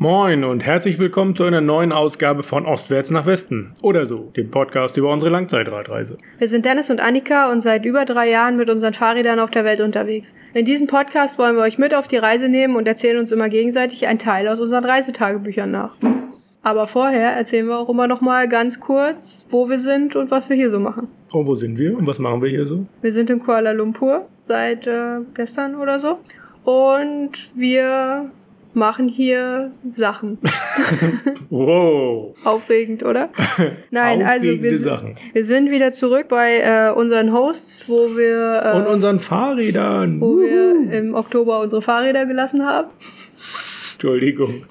Moin und herzlich willkommen zu einer neuen Ausgabe von Ostwärts nach Westen oder so, dem Podcast über unsere Langzeitradreise. Wir sind Dennis und Annika und seit über drei Jahren mit unseren Fahrrädern auf der Welt unterwegs. In diesem Podcast wollen wir euch mit auf die Reise nehmen und erzählen uns immer gegenseitig einen Teil aus unseren Reisetagebüchern nach. Aber vorher erzählen wir auch immer noch mal ganz kurz, wo wir sind und was wir hier so machen. Oh, wo sind wir und was machen wir hier so? Wir sind in Kuala Lumpur seit äh, gestern oder so und wir machen hier Sachen. wow. Aufregend, oder? Nein, also wir, Sachen. wir sind wieder zurück bei äh, unseren Hosts, wo wir, äh, Und unseren Fahrrädern. wo wir im Oktober unsere Fahrräder gelassen haben. Entschuldigung.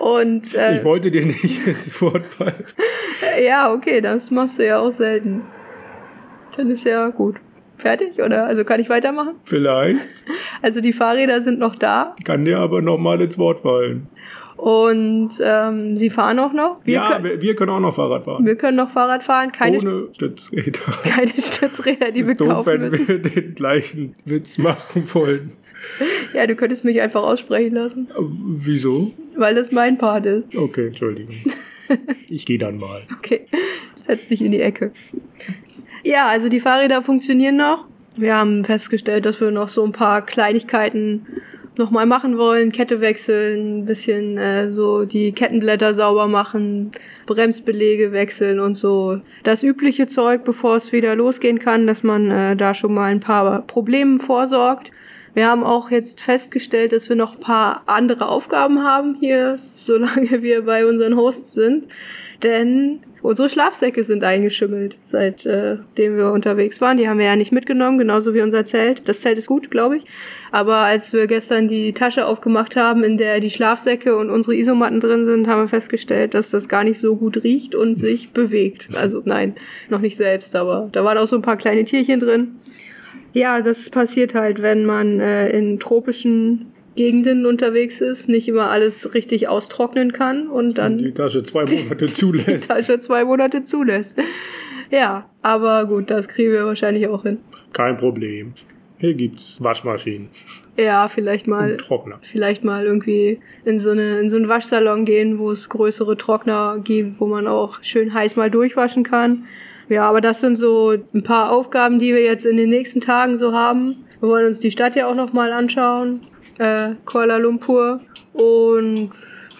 Und äh, Ich wollte dir nicht ins Wort fallen. ja, okay, das machst du ja auch selten. Dann ist ja gut. Fertig, oder? Also kann ich weitermachen? Vielleicht. Also die Fahrräder sind noch da Kann dir aber nochmal ins Wort fallen. und ähm, sie fahren auch noch. Wir, ja, können, wir, wir können auch noch Fahrrad fahren. wir können noch Fahrrad fahren, keine, Ohne Stützräder. keine Stützräder, die wir ist doof, kaufen wenn müssen. wir den gleichen Witz machen wollen. Ja, du könntest mich einfach aussprechen lassen, Äh, Wieso? weil das mein Part ist. Okay, Entschuldigung. Ich gehe dann mal. Okay, setz dich in die Ecke. Ja, also die Fahrräder funktionieren noch. Wir haben festgestellt, dass wir noch so ein paar Kleinigkeiten nochmal machen wollen. Kette wechseln, ein bisschen äh, so die Kettenblätter sauber machen, Bremsbelege wechseln und so. Das übliche Zeug, bevor es wieder losgehen kann, dass man äh, da schon mal ein paar Problemen vorsorgt. Wir haben auch jetzt festgestellt, dass wir noch ein paar andere Aufgaben haben hier, solange wir bei unseren Hosts sind. Denn unsere Schlafsäcke sind eingeschimmelt, seitdem äh, wir unterwegs waren. Die haben wir ja nicht mitgenommen, genauso wie unser Zelt. Das Zelt ist gut, glaube ich. Aber als wir gestern die Tasche aufgemacht haben, in der die Schlafsäcke und unsere Isomatten drin sind, haben wir festgestellt, dass das gar nicht so gut riecht und sich bewegt. Also nein, noch nicht selbst, aber da waren auch so ein paar kleine Tierchen drin. Ja, das passiert halt, wenn man äh, in tropischen Gegenden unterwegs ist, nicht immer alles richtig austrocknen kann und dann Die Tasche zwei Monate zulässt. Tasche zwei Monate zulässt. Ja, aber gut, das kriegen wir wahrscheinlich auch hin. Kein Problem. Hier gibt's Waschmaschinen Ja, vielleicht mal, Trockner. vielleicht mal irgendwie in so eine, in so einen Waschsalon gehen, wo es größere Trockner gibt, wo man auch schön heiß mal durchwaschen kann. Ja, aber das sind so ein paar Aufgaben, die wir jetzt in den nächsten Tagen so haben. Wir wollen uns die Stadt ja auch noch mal anschauen, äh, Kuala Lumpur und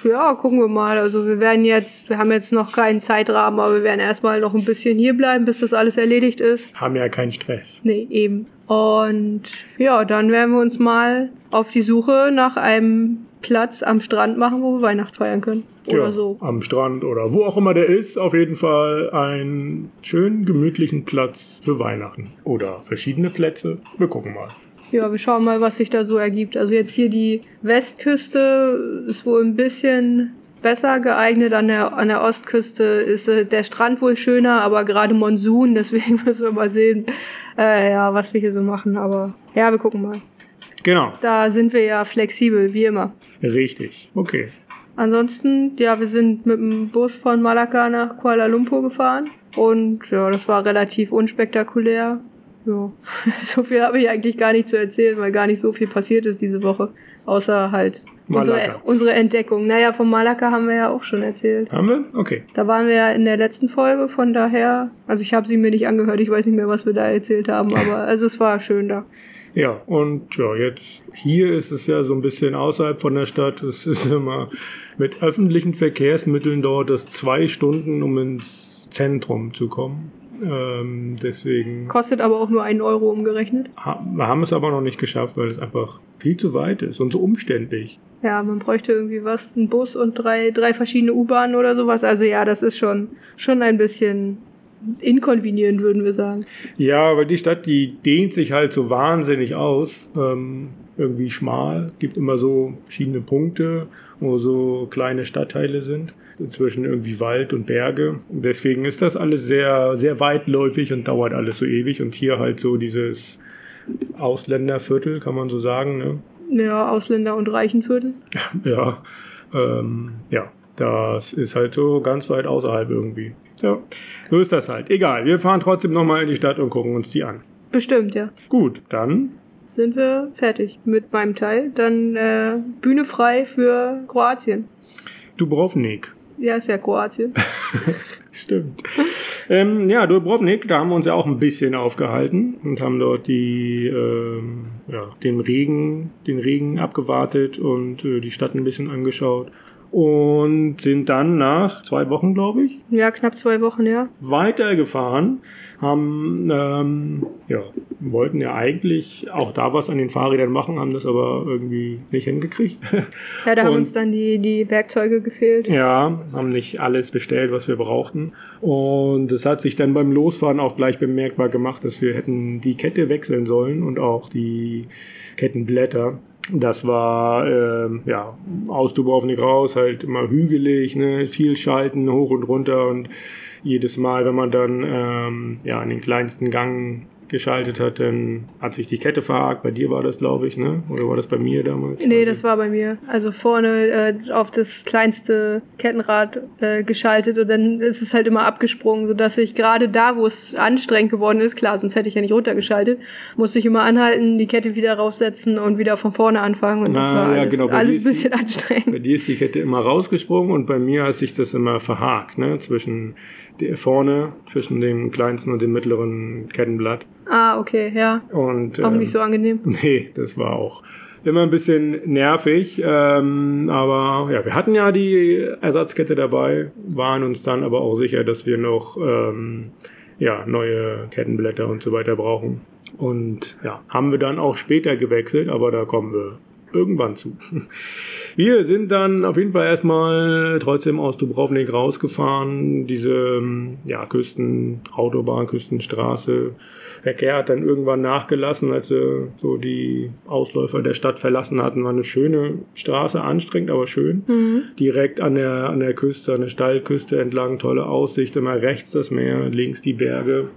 ja, gucken wir mal. Also wir werden jetzt, wir haben jetzt noch keinen Zeitrahmen, aber wir werden erstmal noch ein bisschen hier bleiben, bis das alles erledigt ist. Haben ja keinen Stress. Nee, eben. Und ja, dann werden wir uns mal auf die Suche nach einem Platz am Strand machen, wo wir Weihnachten feiern können. Oder ja, so. Am Strand oder wo auch immer der ist. Auf jeden Fall einen schönen, gemütlichen Platz für Weihnachten. Oder verschiedene Plätze. Wir gucken mal. Ja, wir schauen mal, was sich da so ergibt. Also jetzt hier die Westküste ist wohl ein bisschen besser geeignet. An der, an der Ostküste ist äh, der Strand wohl schöner, aber gerade Monsun, deswegen müssen wir mal sehen, äh, ja, was wir hier so machen. Aber ja, wir gucken mal. Genau. Da sind wir ja flexibel, wie immer. Richtig. Okay. Ansonsten, ja, wir sind mit dem Bus von Malakka nach Kuala Lumpur gefahren und ja, das war relativ unspektakulär. Ja, so viel habe ich eigentlich gar nicht zu erzählen, weil gar nicht so viel passiert ist diese Woche, außer halt unsere, unsere Entdeckung. Naja, von Malakka haben wir ja auch schon erzählt. Haben wir? Okay. Da waren wir ja in der letzten Folge, von daher, also ich habe sie mir nicht angehört, ich weiß nicht mehr, was wir da erzählt haben, aber also es war schön da. Ja, und ja, jetzt hier ist es ja so ein bisschen außerhalb von der Stadt. Es ist immer mit öffentlichen Verkehrsmitteln dort das zwei Stunden, um ins Zentrum zu kommen. Ähm, deswegen Kostet aber auch nur einen Euro umgerechnet. wir haben es aber noch nicht geschafft, weil es einfach viel zu weit ist und so umständlich. Ja, man bräuchte irgendwie was, einen Bus und drei, drei verschiedene U-Bahnen oder sowas. Also ja, das ist schon, schon ein bisschen inkonvenient, würden wir sagen. Ja, weil die Stadt, die dehnt sich halt so wahnsinnig aus. Ähm, irgendwie schmal, gibt immer so verschiedene Punkte, wo so kleine Stadtteile sind. Zwischen irgendwie Wald und Berge. Und deswegen ist das alles sehr, sehr weitläufig und dauert alles so ewig. Und hier halt so dieses Ausländerviertel, kann man so sagen. Ne? Ja, Ausländer und Reichenviertel. Ja, ähm, ja, das ist halt so ganz weit außerhalb irgendwie. Ja, so ist das halt. Egal, wir fahren trotzdem nochmal in die Stadt und gucken uns die an. Bestimmt, ja. Gut, dann sind wir fertig mit meinem Teil. Dann äh, Bühne frei für Kroatien. Dubrovnik. Ja, ist ja Kroatien. Stimmt. ähm, ja, Dubrovnik, da haben wir uns ja auch ein bisschen aufgehalten und haben dort die, ähm, ja, den Regen, den Regen abgewartet und äh, die Stadt ein bisschen angeschaut und sind dann nach zwei Wochen, glaube ich, Ja, knapp zwei Wochen, ja. weitergefahren, haben, ähm, ja, wollten ja eigentlich auch da was an den Fahrrädern machen, haben das aber irgendwie nicht hingekriegt. Ja, da haben Und- uns dann die, die Werkzeuge gefehlt. Ja, haben nicht alles bestellt, was wir brauchten. Und es hat sich dann beim Losfahren auch gleich bemerkbar gemacht, dass wir hätten die Kette wechseln sollen und auch die Kettenblätter. Das war ähm, ja aus Dubrovnik raus, halt immer hügelig, ne, viel Schalten hoch und runter und jedes Mal, wenn man dann ähm, ja in den kleinsten Gang geschaltet hat, dann hat sich die Kette verhakt. Bei dir war das, glaube ich, ne? Oder war das bei mir damals? Nee, das war bei mir. Also vorne äh, auf das kleinste Kettenrad äh, geschaltet und dann ist es halt immer abgesprungen, sodass ich gerade da, wo es anstrengend geworden ist, klar, sonst hätte ich ja nicht runtergeschaltet, musste ich immer anhalten, die Kette wieder raussetzen und wieder von vorne anfangen. Und das Ah, war ja, alles, genau, alles ein die- bisschen anstrengend. Bei dir ist die Kette immer rausgesprungen und bei mir hat sich das immer verhakt, ne? Zwischen der vorne, zwischen dem kleinsten und dem mittleren Kettenblatt. Ah, okay, ja. Und Auch ähm, nicht so angenehm. Nee, das war auch immer ein bisschen nervig. Ähm, aber ja, wir hatten ja die Ersatzkette dabei, waren uns dann aber auch sicher, dass wir noch ähm, ja, neue Kettenblätter und so weiter brauchen. Und ja, haben wir dann auch später gewechselt, aber da kommen wir irgendwann zu. Wir sind dann auf jeden Fall erstmal trotzdem aus Dubrovnik rausgefahren. Diese ähm, ja, Küstenautobahn, Küstenstraße. Verkehr hat dann irgendwann nachgelassen, als sie so die Ausläufer der Stadt verlassen hatten. War eine schöne Straße, anstrengend, aber schön. Mhm. Direkt an der, an der Küste, an der Steilküste entlang, tolle Aussicht. Immer rechts das Meer, links die Berge.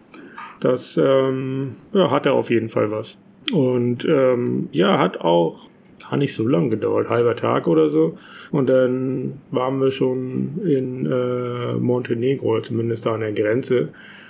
Das ähm, ja, hatte auf jeden Fall was. Und ähm, ja, hat auch gar nicht so lang gedauert, halber Tag oder so. Und dann waren wir schon in äh, Montenegro, zumindest da an der Grenze.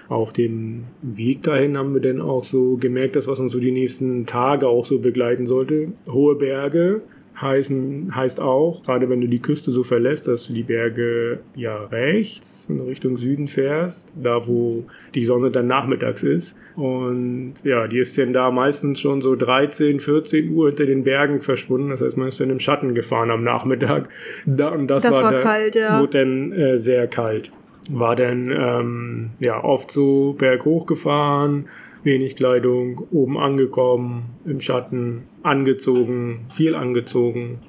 Auf dem Weg dahin haben wir dann auch so gemerkt, dass was uns so die nächsten Tage auch so begleiten sollte. Hohe Berge heißen, heißt auch, gerade wenn du die Küste so verlässt, dass du die Berge ja rechts in Richtung Süden fährst, da wo die Sonne dann nachmittags ist. Und ja, die ist dann da meistens schon so 13, 14 Uhr hinter den Bergen verschwunden. Das heißt, man ist dann im Schatten gefahren am Nachmittag. Da, und das, Das war, war da, kalt, ja. Wurde dann äh, sehr kalt. War dann ähm, ja oft so berghoch gefahren, wenig Kleidung, oben angekommen, im Schatten, angezogen, viel angezogen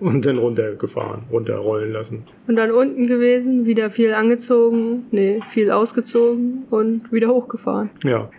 und dann runtergefahren, runterrollen lassen. Und dann unten gewesen, wieder viel angezogen, nee, viel ausgezogen und wieder hochgefahren. Ja.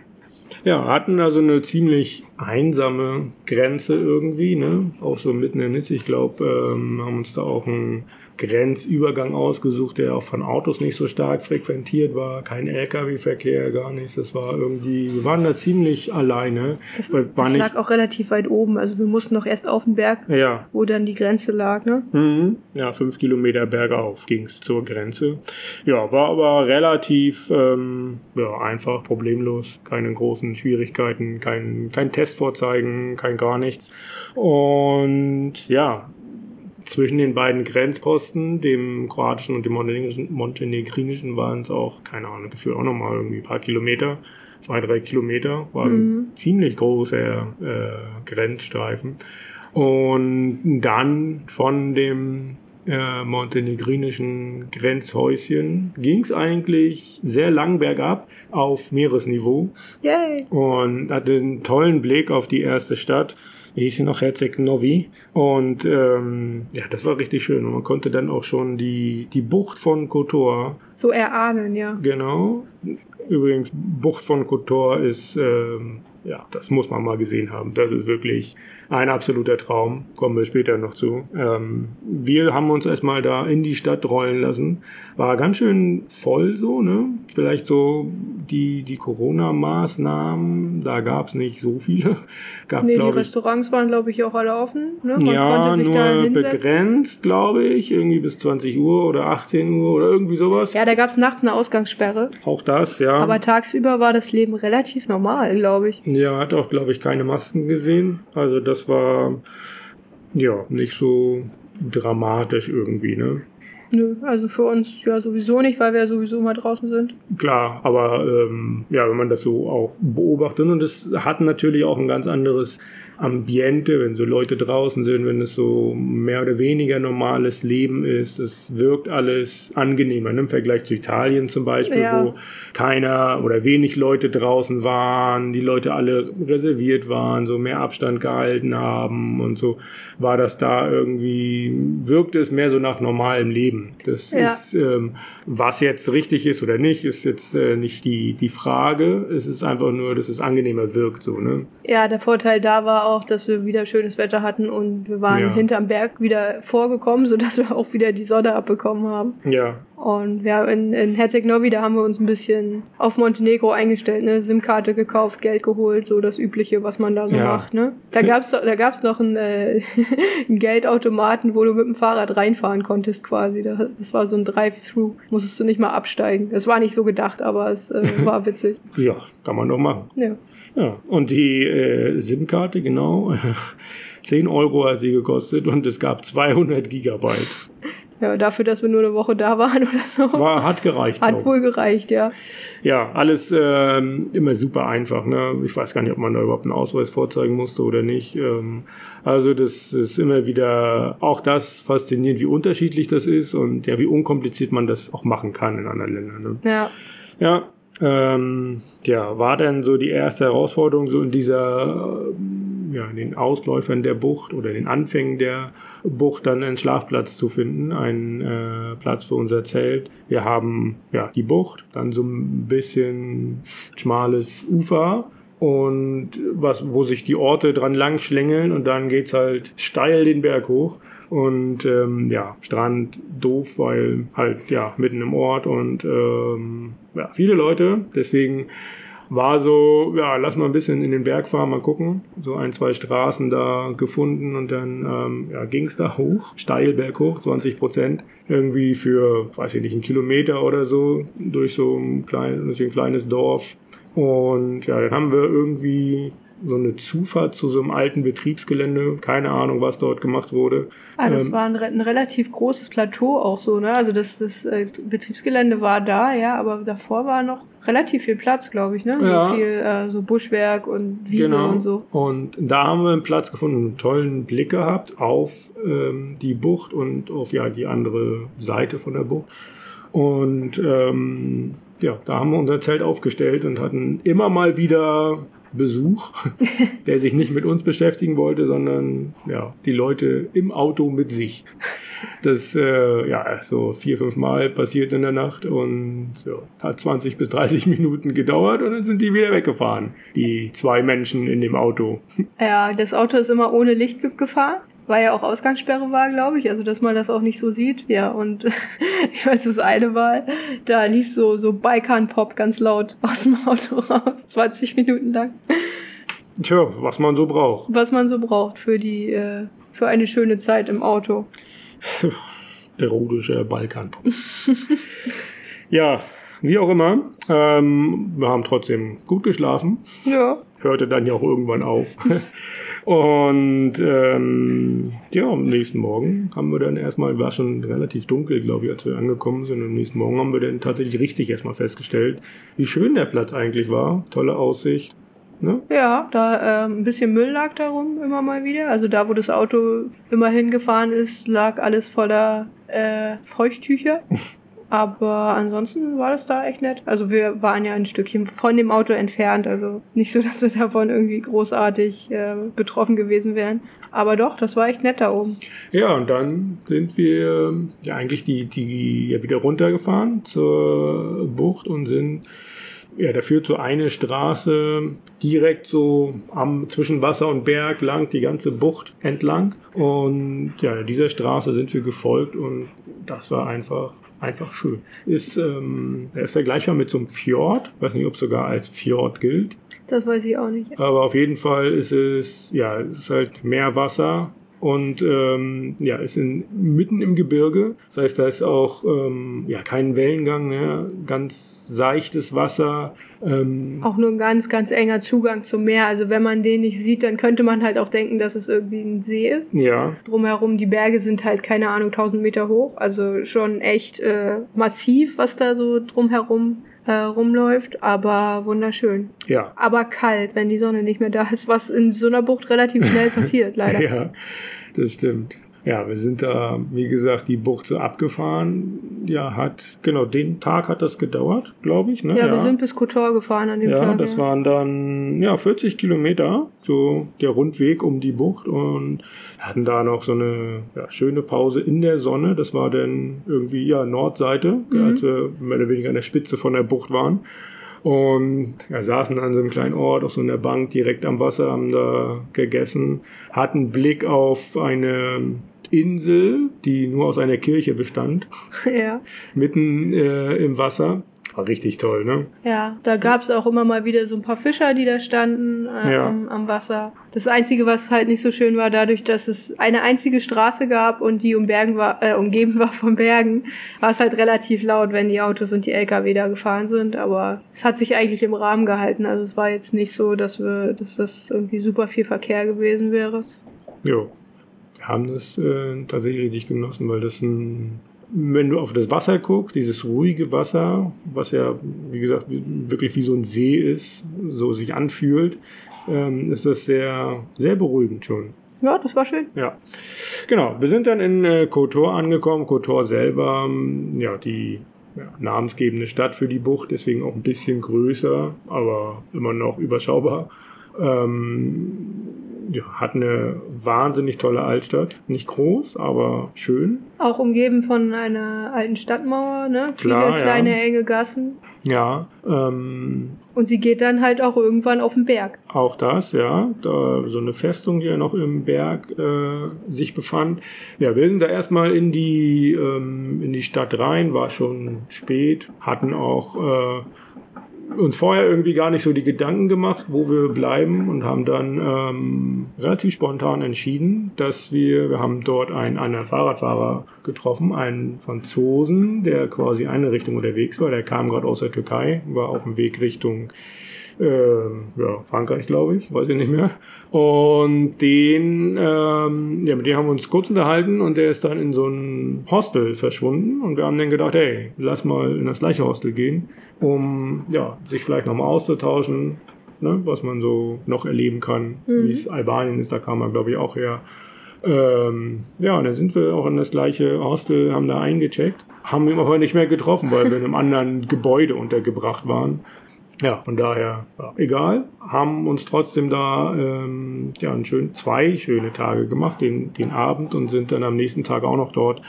Ja, hatten also eine ziemlich einsame Grenze irgendwie, ne? Auch so mitten in Nizza. Ich glaube, ähm, haben uns da auch einen Grenzübergang ausgesucht, der auch von Autos nicht so stark frequentiert war. Kein LKW-Verkehr, gar nichts. Das war irgendwie, wir waren da ziemlich alleine. Das, das nicht, lag auch relativ weit oben. Also wir mussten noch erst auf den Berg, ja, wo dann die Grenze lag, ne? Mhm. Ja, fünf Kilometer bergauf ging es zur Grenze. Ja, war aber relativ ähm, ja, einfach, problemlos. Keine großen Schwierigkeiten, kein, kein Test vorzeigen, kein gar nichts. Und ja, zwischen den beiden Grenzposten, dem kroatischen und dem montenegrinischen, montenegrinischen, waren es auch, keine Ahnung, gefühlt auch nochmal irgendwie ein paar Kilometer, zwei, drei Kilometer, war ein ziemlich großer äh, Grenzstreifen. Und dann von dem äh, montenegrinischen Grenzhäuschen ging es eigentlich sehr lang bergab auf Meeresniveau Yay! und hatte einen tollen Blick auf die erste Stadt. Die hieß ja noch Herzeg Novi. Und ähm, ja, das war richtig schön. Und man konnte dann auch schon die, die Bucht von Kotor, So erahnen, ja. genau. Übrigens, Bucht von Kotor ist, ähm, ja, das muss man mal gesehen haben. Das ist wirklich ein absoluter Traum. Kommen wir später noch zu. Ähm, wir haben uns erstmal da in die Stadt rollen lassen. War ganz schön voll so, ne? Vielleicht so die, die Corona-Maßnahmen, da gab es nicht so viele. Gab, Nee, die ich, Restaurants waren, glaube ich, auch alle offen. Ne? Man ja, konnte sich da nur hinsetzen. begrenzt, glaube ich. Irgendwie bis 20 Uhr oder 18 Uhr oder irgendwie sowas. Ja, da gab es nachts eine Ausgangssperre. Auch das, ja. Aber tagsüber war das Leben relativ normal, glaube ich. Ja, hat auch, glaube ich, keine Masken gesehen. Also das war ja nicht so dramatisch irgendwie, ne? Nö, also für uns ja sowieso nicht, weil wir ja sowieso mal draußen sind. Klar, aber ähm, ja, wenn man das so auch beobachtet und es hat natürlich auch ein ganz anderes Ambiente, wenn so Leute draußen sind, wenn es so mehr oder weniger normales Leben ist. Es wirkt alles angenehmer ne? im Vergleich zu Italien zum Beispiel, ja. wo keiner oder wenig Leute draußen waren, die Leute alle reserviert waren, so mehr Abstand gehalten haben und so war das da irgendwie, wirkte es mehr so nach normalem Leben. Das ja. ist, ähm, was jetzt richtig ist oder nicht, ist jetzt äh, nicht die, die Frage. Es ist einfach nur, dass es angenehmer wirkt, so, ne? Ja, der Vorteil da war auch, dass wir wieder schönes Wetter hatten und wir waren ja. hinterm Berg wieder vorgekommen, sodass wir auch wieder die Sonne abbekommen haben. Ja, und ja, in, in Herzeg Novi, da haben wir uns ein bisschen auf Montenegro eingestellt, ne? SIM-Karte gekauft, Geld geholt, so das Übliche, was man da so ja. macht, ne? Da gab's da gab's noch einen, äh, einen Geldautomaten, wo du mit dem Fahrrad reinfahren konntest quasi. Das war so ein Drive-Thru. Musstest du nicht mal absteigen. Das war nicht so gedacht, aber es äh, war witzig. ja, kann man doch machen. Ja. Ja, und die äh, SIM-Karte, genau. 10 Euro hat sie gekostet und es gab 200 Gigabyte. Ja, dafür, dass wir nur eine Woche da waren oder so. War, hat gereicht. Hat wohl gereicht, ja. Ja, alles ähm, immer super einfach. Ne? Ich weiß gar nicht, ob man da überhaupt einen Ausweis vorzeigen musste oder nicht. Ähm, also das ist immer wieder auch das faszinierend, wie unterschiedlich das ist und ja, wie unkompliziert man das auch machen kann in anderen Ländern. Ne? Ja. Ja, ähm, ja, war denn so die erste Herausforderung so in dieser ja, in den Ausläufern der Bucht oder den Anfängen der Bucht dann einen Schlafplatz zu finden, einen äh, Platz für unser Zelt. Wir haben ja die Bucht, dann so ein bisschen schmales Ufer und was, wo sich die Orte dran lang schlängeln und dann geht's halt steil den Berg hoch. Und ähm, ja, Strand doof, weil halt ja mitten im Ort und ähm, ja, viele Leute. Deswegen war so, ja, lass mal ein bisschen in den Berg fahren, mal gucken. So ein, zwei Straßen da gefunden und dann ähm, ja, ging es da hoch, steil berghoch, 20 Prozent. Irgendwie für, weiß ich nicht, einen Kilometer oder so durch so ein, klein, durch ein kleines Dorf. Und ja, dann haben wir irgendwie so eine Zufahrt zu so einem alten Betriebsgelände. Keine Ahnung, was dort gemacht wurde. Ah, das ähm, war ein, ein, relativ großes Plateau auch so, ne? Also das, das äh, Betriebsgelände war da, ja, aber davor war noch relativ viel Platz, glaube ich, ne? Ja. So viel äh, so Buschwerk und Wiese genau. und so. Und da haben wir einen Platz gefunden, einen tollen Blick gehabt auf ähm, die Bucht und auf ja die andere Seite von der Bucht. Und ähm, ja, da haben wir unser Zelt aufgestellt und hatten immer mal wieder Besuch, der sich nicht mit uns beschäftigen wollte, sondern ja, die Leute im Auto mit sich. Das äh, ja so vier, fünf Mal passiert in der Nacht und ja, hat 20 bis 30 Minuten gedauert und dann sind die wieder weggefahren, die zwei Menschen in dem Auto. Ja, das Auto ist immer ohne Licht gefahren weil ja auch Ausgangssperre war, glaube ich, also dass man das auch nicht so sieht. Ja, und ich weiß, das eine Mal, da lief so, so Baikan-Pop ganz laut aus dem Auto raus, 20 Minuten lang. Tja, was man so braucht. Was man so braucht für die, äh, für eine schöne Zeit im Auto. Erotischer Balkanpop. ja, wie auch immer. Ähm, wir haben trotzdem gut geschlafen. Ja. Hörte dann ja auch irgendwann auf. Und ähm, ja, am nächsten Morgen haben wir dann erstmal, war schon relativ dunkel, glaube ich, als wir angekommen sind. Und am nächsten Morgen haben wir dann tatsächlich richtig erstmal festgestellt, wie schön der Platz eigentlich war. Tolle Aussicht. Ne? Ja, da äh, ein bisschen Müll lag da rum immer mal wieder. Also da, wo das Auto immer hingefahren ist, lag alles voller äh, Feuchttücher. Aber ansonsten war das da echt nett. Also wir waren ja ein Stückchen von dem Auto entfernt, also nicht so, dass wir davon irgendwie großartig äh, betroffen gewesen wären. Aber doch, das war echt nett da oben. Ja, und dann sind wir ja eigentlich die, die ja wieder runtergefahren zur Bucht und sind ja, da führt so eine Straße direkt so am zwischen Wasser und Berg lang die ganze Bucht entlang und ja, dieser Straße sind wir gefolgt und das war einfach einfach schön. Ist, ähm, er ist vergleichbar mit so einem Fjord. Ich weiß nicht, ob es sogar als Fjord gilt. Das weiß ich auch nicht. Aber auf jeden Fall ist es, ja, es ist halt Meerwasser und ähm, ja, ist in, mitten im Gebirge. Das heißt, da ist auch ähm, ja kein Wellengang, ne? ganz seichtes Wasser, Ähm, Auch nur ein ganz, ganz enger Zugang zum Meer. Also wenn man den nicht sieht, dann könnte man halt auch denken, dass es irgendwie ein See ist. ja, Drumherum, die Berge sind halt, keine Ahnung, 1000 Meter hoch. Also schon echt äh, massiv, was da so drumherum äh, rumläuft. Aber wunderschön. ja, Aber kalt, wenn die Sonne nicht mehr da ist, was in so einer Bucht relativ schnell passiert, leider. ja, das stimmt. Ja, wir sind da, wie gesagt, die Bucht so abgefahren. Ja, hat, genau, den Tag hat das gedauert, glaube ich. Ne? Ja, wir sind bis Kotor gefahren an dem Ja, Tag. das waren dann ja 40 Kilometer, so der Rundweg um die Bucht und hatten da noch so eine ja, schöne Pause in der Sonne. Das war dann irgendwie ja Nordseite, Mhm. als wir mehr oder weniger an der Spitze von der Bucht waren. Und ja, saßen an so einem kleinen Ort auf so einer Bank direkt am Wasser, haben da gegessen, hatten Blick auf eine Insel, die nur aus einer Kirche bestand, ja. mitten äh, im Wasser. War richtig toll, ne? Ja, da gab's auch immer mal wieder so ein paar Fischer, die da standen äh, Ja. am, am Wasser. Das Einzige, was halt nicht so schön war, dadurch, dass es eine einzige Straße gab und die umbergen war, äh, umgeben war von Bergen, war es halt relativ laut, wenn die Autos und die LKW da gefahren sind. Aber es hat sich eigentlich im Rahmen gehalten. Also es war jetzt nicht so, dass wir, dass das irgendwie super viel Verkehr gewesen wäre. Jo. Haben das äh, tatsächlich richtig genossen, weil das ein, wenn du auf das Wasser guckst, dieses ruhige Wasser, was ja, wie gesagt, wirklich wie so ein See ist, so sich anfühlt, ähm, ist das sehr, sehr beruhigend schon. Ja, das war schön. Ja, genau. Wir sind dann in äh, Kotor angekommen. Kotor selber, ähm, ja, die ja, namensgebende Stadt für die Bucht, deswegen auch ein bisschen größer, aber immer noch überschaubar. Ähm, ja, hat eine wahnsinnig tolle Altstadt. Nicht groß, aber schön. Auch umgeben von einer alten Stadtmauer, ne? Klar, Viele ja. kleine enge Gassen. Ja, ähm, Und sie geht dann halt auch irgendwann auf den Berg. Auch das, ja. Da, so eine Festung, die ja noch im Berg äh, sich befand. Ja, wir sind da erstmal in die, ähm, in die Stadt rein, war schon spät, hatten auch äh, uns vorher irgendwie gar nicht so die Gedanken gemacht, wo wir bleiben und haben dann ähm, relativ spontan entschieden, dass wir, wir haben dort einen anderen Fahrradfahrer getroffen, einen Franzosen, der quasi eine Richtung unterwegs war, der kam gerade aus der Türkei, war auf dem Weg Richtung ähm, ja, Frankreich, glaube ich, weiß ich nicht mehr. Und den, ähm, ja, mit dem haben wir uns kurz unterhalten und der ist dann in so ein Hostel verschwunden und wir haben dann gedacht, hey, lass mal in das gleiche Hostel gehen, um ja, sich vielleicht nochmal auszutauschen, ne, was man so noch erleben kann, wie es Albanien ist, da kam man, glaube ich, auch her. Ähm, ja, und dann sind wir auch in das gleiche Hostel, haben da eingecheckt, haben ihn aber nicht mehr getroffen, weil wir in einem anderen Gebäude untergebracht waren. Ja, von daher, ja, egal, haben uns trotzdem da ähm, ja, einen schönen, zwei schöne Tage gemacht, den, den Abend und sind dann am nächsten Tag auch noch dort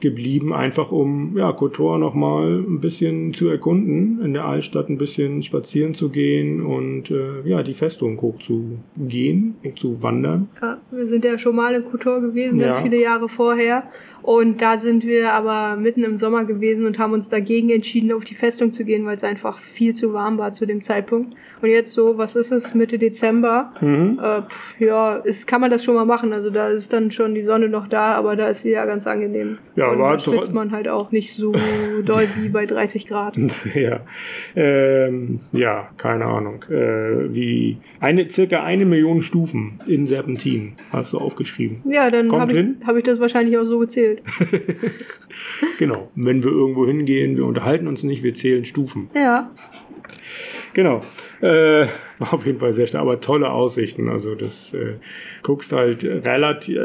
geblieben, einfach um ja, Kotor nochmal ein bisschen zu erkunden, in der Altstadt ein bisschen spazieren zu gehen und äh, ja, die Festung hochzugehen, zu wandern. Ja, wir sind ja schon mal in Kotor gewesen, ganz Ja. viele Jahre vorher. Und da sind wir aber mitten im Sommer gewesen und haben uns dagegen entschieden, auf die Festung zu gehen, weil es einfach viel zu warm war zu dem Zeitpunkt. Und jetzt so, was ist es, Mitte Dezember? Mhm. Äh, pff, ja, ist, kann man das schon mal machen. Also da ist dann schon die Sonne noch da, aber da ist sie ja ganz angenehm. Ja, und da schwitzt man halt auch nicht so doll wie bei 30 Grad. ja, ähm, ja, keine Ahnung. Äh, wie eine circa eine Million Stufen in Serpentin hast du aufgeschrieben. Ja, dann habe ich, hab ich das wahrscheinlich auch so gezählt. Genau. Wenn wir irgendwo hingehen, wir unterhalten uns nicht, wir zählen Stufen. Ja, Genau. Äh, war auf jeden Fall sehr stark, aber tolle Aussichten. Also das äh, guckst halt relativ,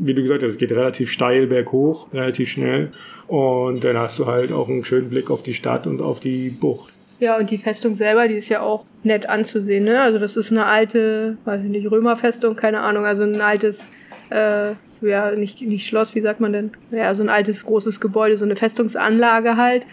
wie du gesagt hast, es geht relativ steil berghoch, relativ schnell. Und dann hast du halt auch einen schönen Blick auf die Stadt und auf die Bucht. Ja, und die Festung selber, die ist ja auch nett anzusehen, ne? Also das ist eine alte, weiß ich nicht, Römerfestung, keine Ahnung, also ein altes, äh, ja, nicht, nicht Schloss, wie sagt man denn? Ja, so ein altes, großes Gebäude, so eine Festungsanlage halt.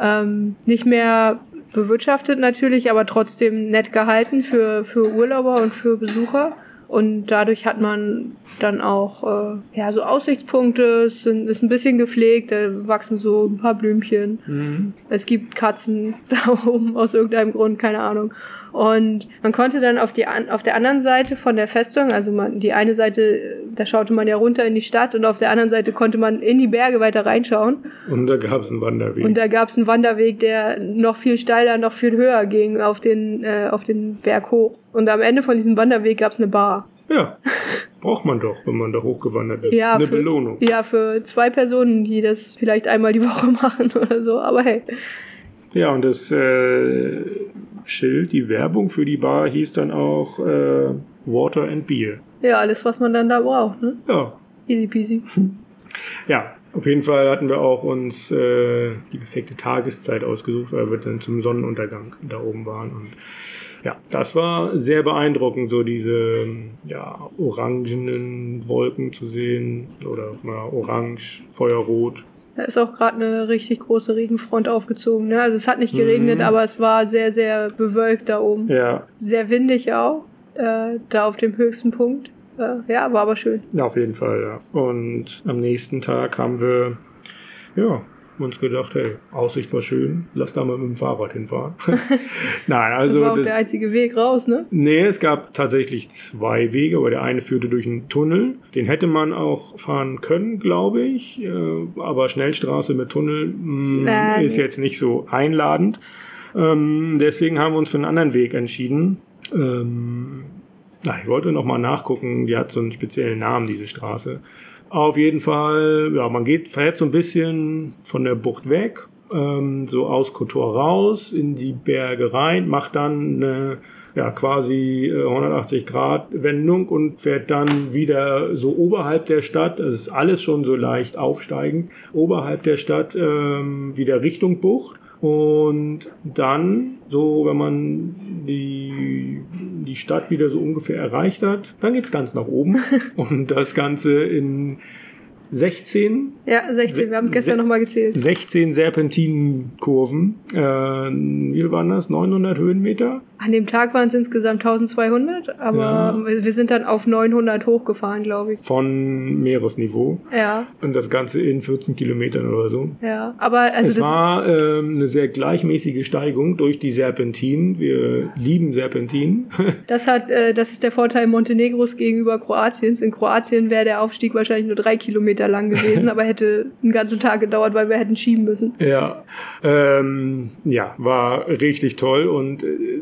Ähm, nicht mehr bewirtschaftet natürlich, aber trotzdem nett gehalten für, für Urlauber und für Besucher. Und dadurch hat man dann auch äh, ja so Aussichtspunkte, es sind, ist ein bisschen gepflegt, da wachsen so ein paar Blümchen. Mhm. Es gibt Katzen da oben aus irgendeinem Grund, keine Ahnung. Und man konnte dann auf, die, auf der anderen Seite von der Festung, also man, die eine Seite, da schaute man ja runter in die Stadt und auf der anderen Seite konnte man in die Berge weiter reinschauen. Und da gab es einen Wanderweg. Und da gab es einen Wanderweg, der noch viel steiler, noch viel höher ging auf den, äh, auf den Berg hoch. Und am Ende von diesem Wanderweg gab es eine Bar. ja, braucht man doch, wenn man da hochgewandert ist. Ja, Eine für, Belohnung. Ja, für zwei Personen, die das vielleicht einmal die Woche machen oder so. Aber hey, Ja, und das äh, Schild, die Werbung für die Bar hieß dann auch äh, Water and Beer. ja, alles, was man dann da braucht, ne? Ja, Easy peasy. ja. Auf jeden Fall hatten wir auch uns äh, die perfekte Tageszeit ausgesucht, weil wir dann zum Sonnenuntergang da oben waren. Und ja, das war sehr beeindruckend, so diese ja, orangenen Wolken zu sehen oder ja, orange, feuerrot. Da ist auch gerade eine richtig große Regenfront aufgezogen. Ne? Also es hat nicht geregnet, Mhm. aber es war sehr, sehr bewölkt da oben. Ja, Sehr windig auch, äh, da auf dem höchsten Punkt. Äh, ja, war aber schön. Ja, auf jeden Fall, ja. Und am nächsten Tag haben wir, ja, uns gedacht, hey, Aussicht war schön, lass da mal mit dem Fahrrad hinfahren. Nein, Das also war auch das, der einzige Weg raus, ne? nee, es gab tatsächlich zwei Wege, aber der eine führte durch einen Tunnel. Den hätte man auch fahren können, glaube ich, äh, aber Schnellstraße mit Tunnel mh, Äh, ist jetzt nicht so einladend. Ähm, deswegen haben wir uns für einen anderen Weg entschieden. Ähm, na, ich wollte noch mal nachgucken. Die hat so einen speziellen Namen, diese Straße. Auf jeden Fall, ja, man geht, fährt so ein bisschen von der Bucht weg, ähm, so aus Kotor raus, in die Berge rein, macht dann eine, ja, quasi äh, 180 Grad Wendung und fährt dann wieder so oberhalb der Stadt, das ist alles schon so leicht aufsteigend, oberhalb der Stadt ähm, wieder Richtung Bucht. Und dann, so wenn man die, die Stadt wieder so ungefähr erreicht hat, dann geht's ganz nach oben. Und das Ganze in 16, Ja, 16, wir haben es gestern nochmal gezählt. 16 Serpentinenkurven. Äh, wie viel waren das? 900 Höhenmeter? An dem Tag waren es insgesamt 1200, aber Ja. wir sind dann auf 900 hochgefahren, glaube ich. Von Meeresniveau. Ja, Und das Ganze in 14 Kilometern oder so. ja. Aber also es das, war ähm, eine sehr gleichmäßige Steigung durch die Serpentinen. Wir lieben Serpentinen. das hat, äh, das ist der Vorteil Montenegros gegenüber Kroatiens. In Kroatien wäre der Aufstieg wahrscheinlich nur drei Kilometer lang gewesen, aber hätte einen ganzen Tag gedauert, weil wir hätten schieben müssen. Ja, ähm, ja, war richtig toll und äh,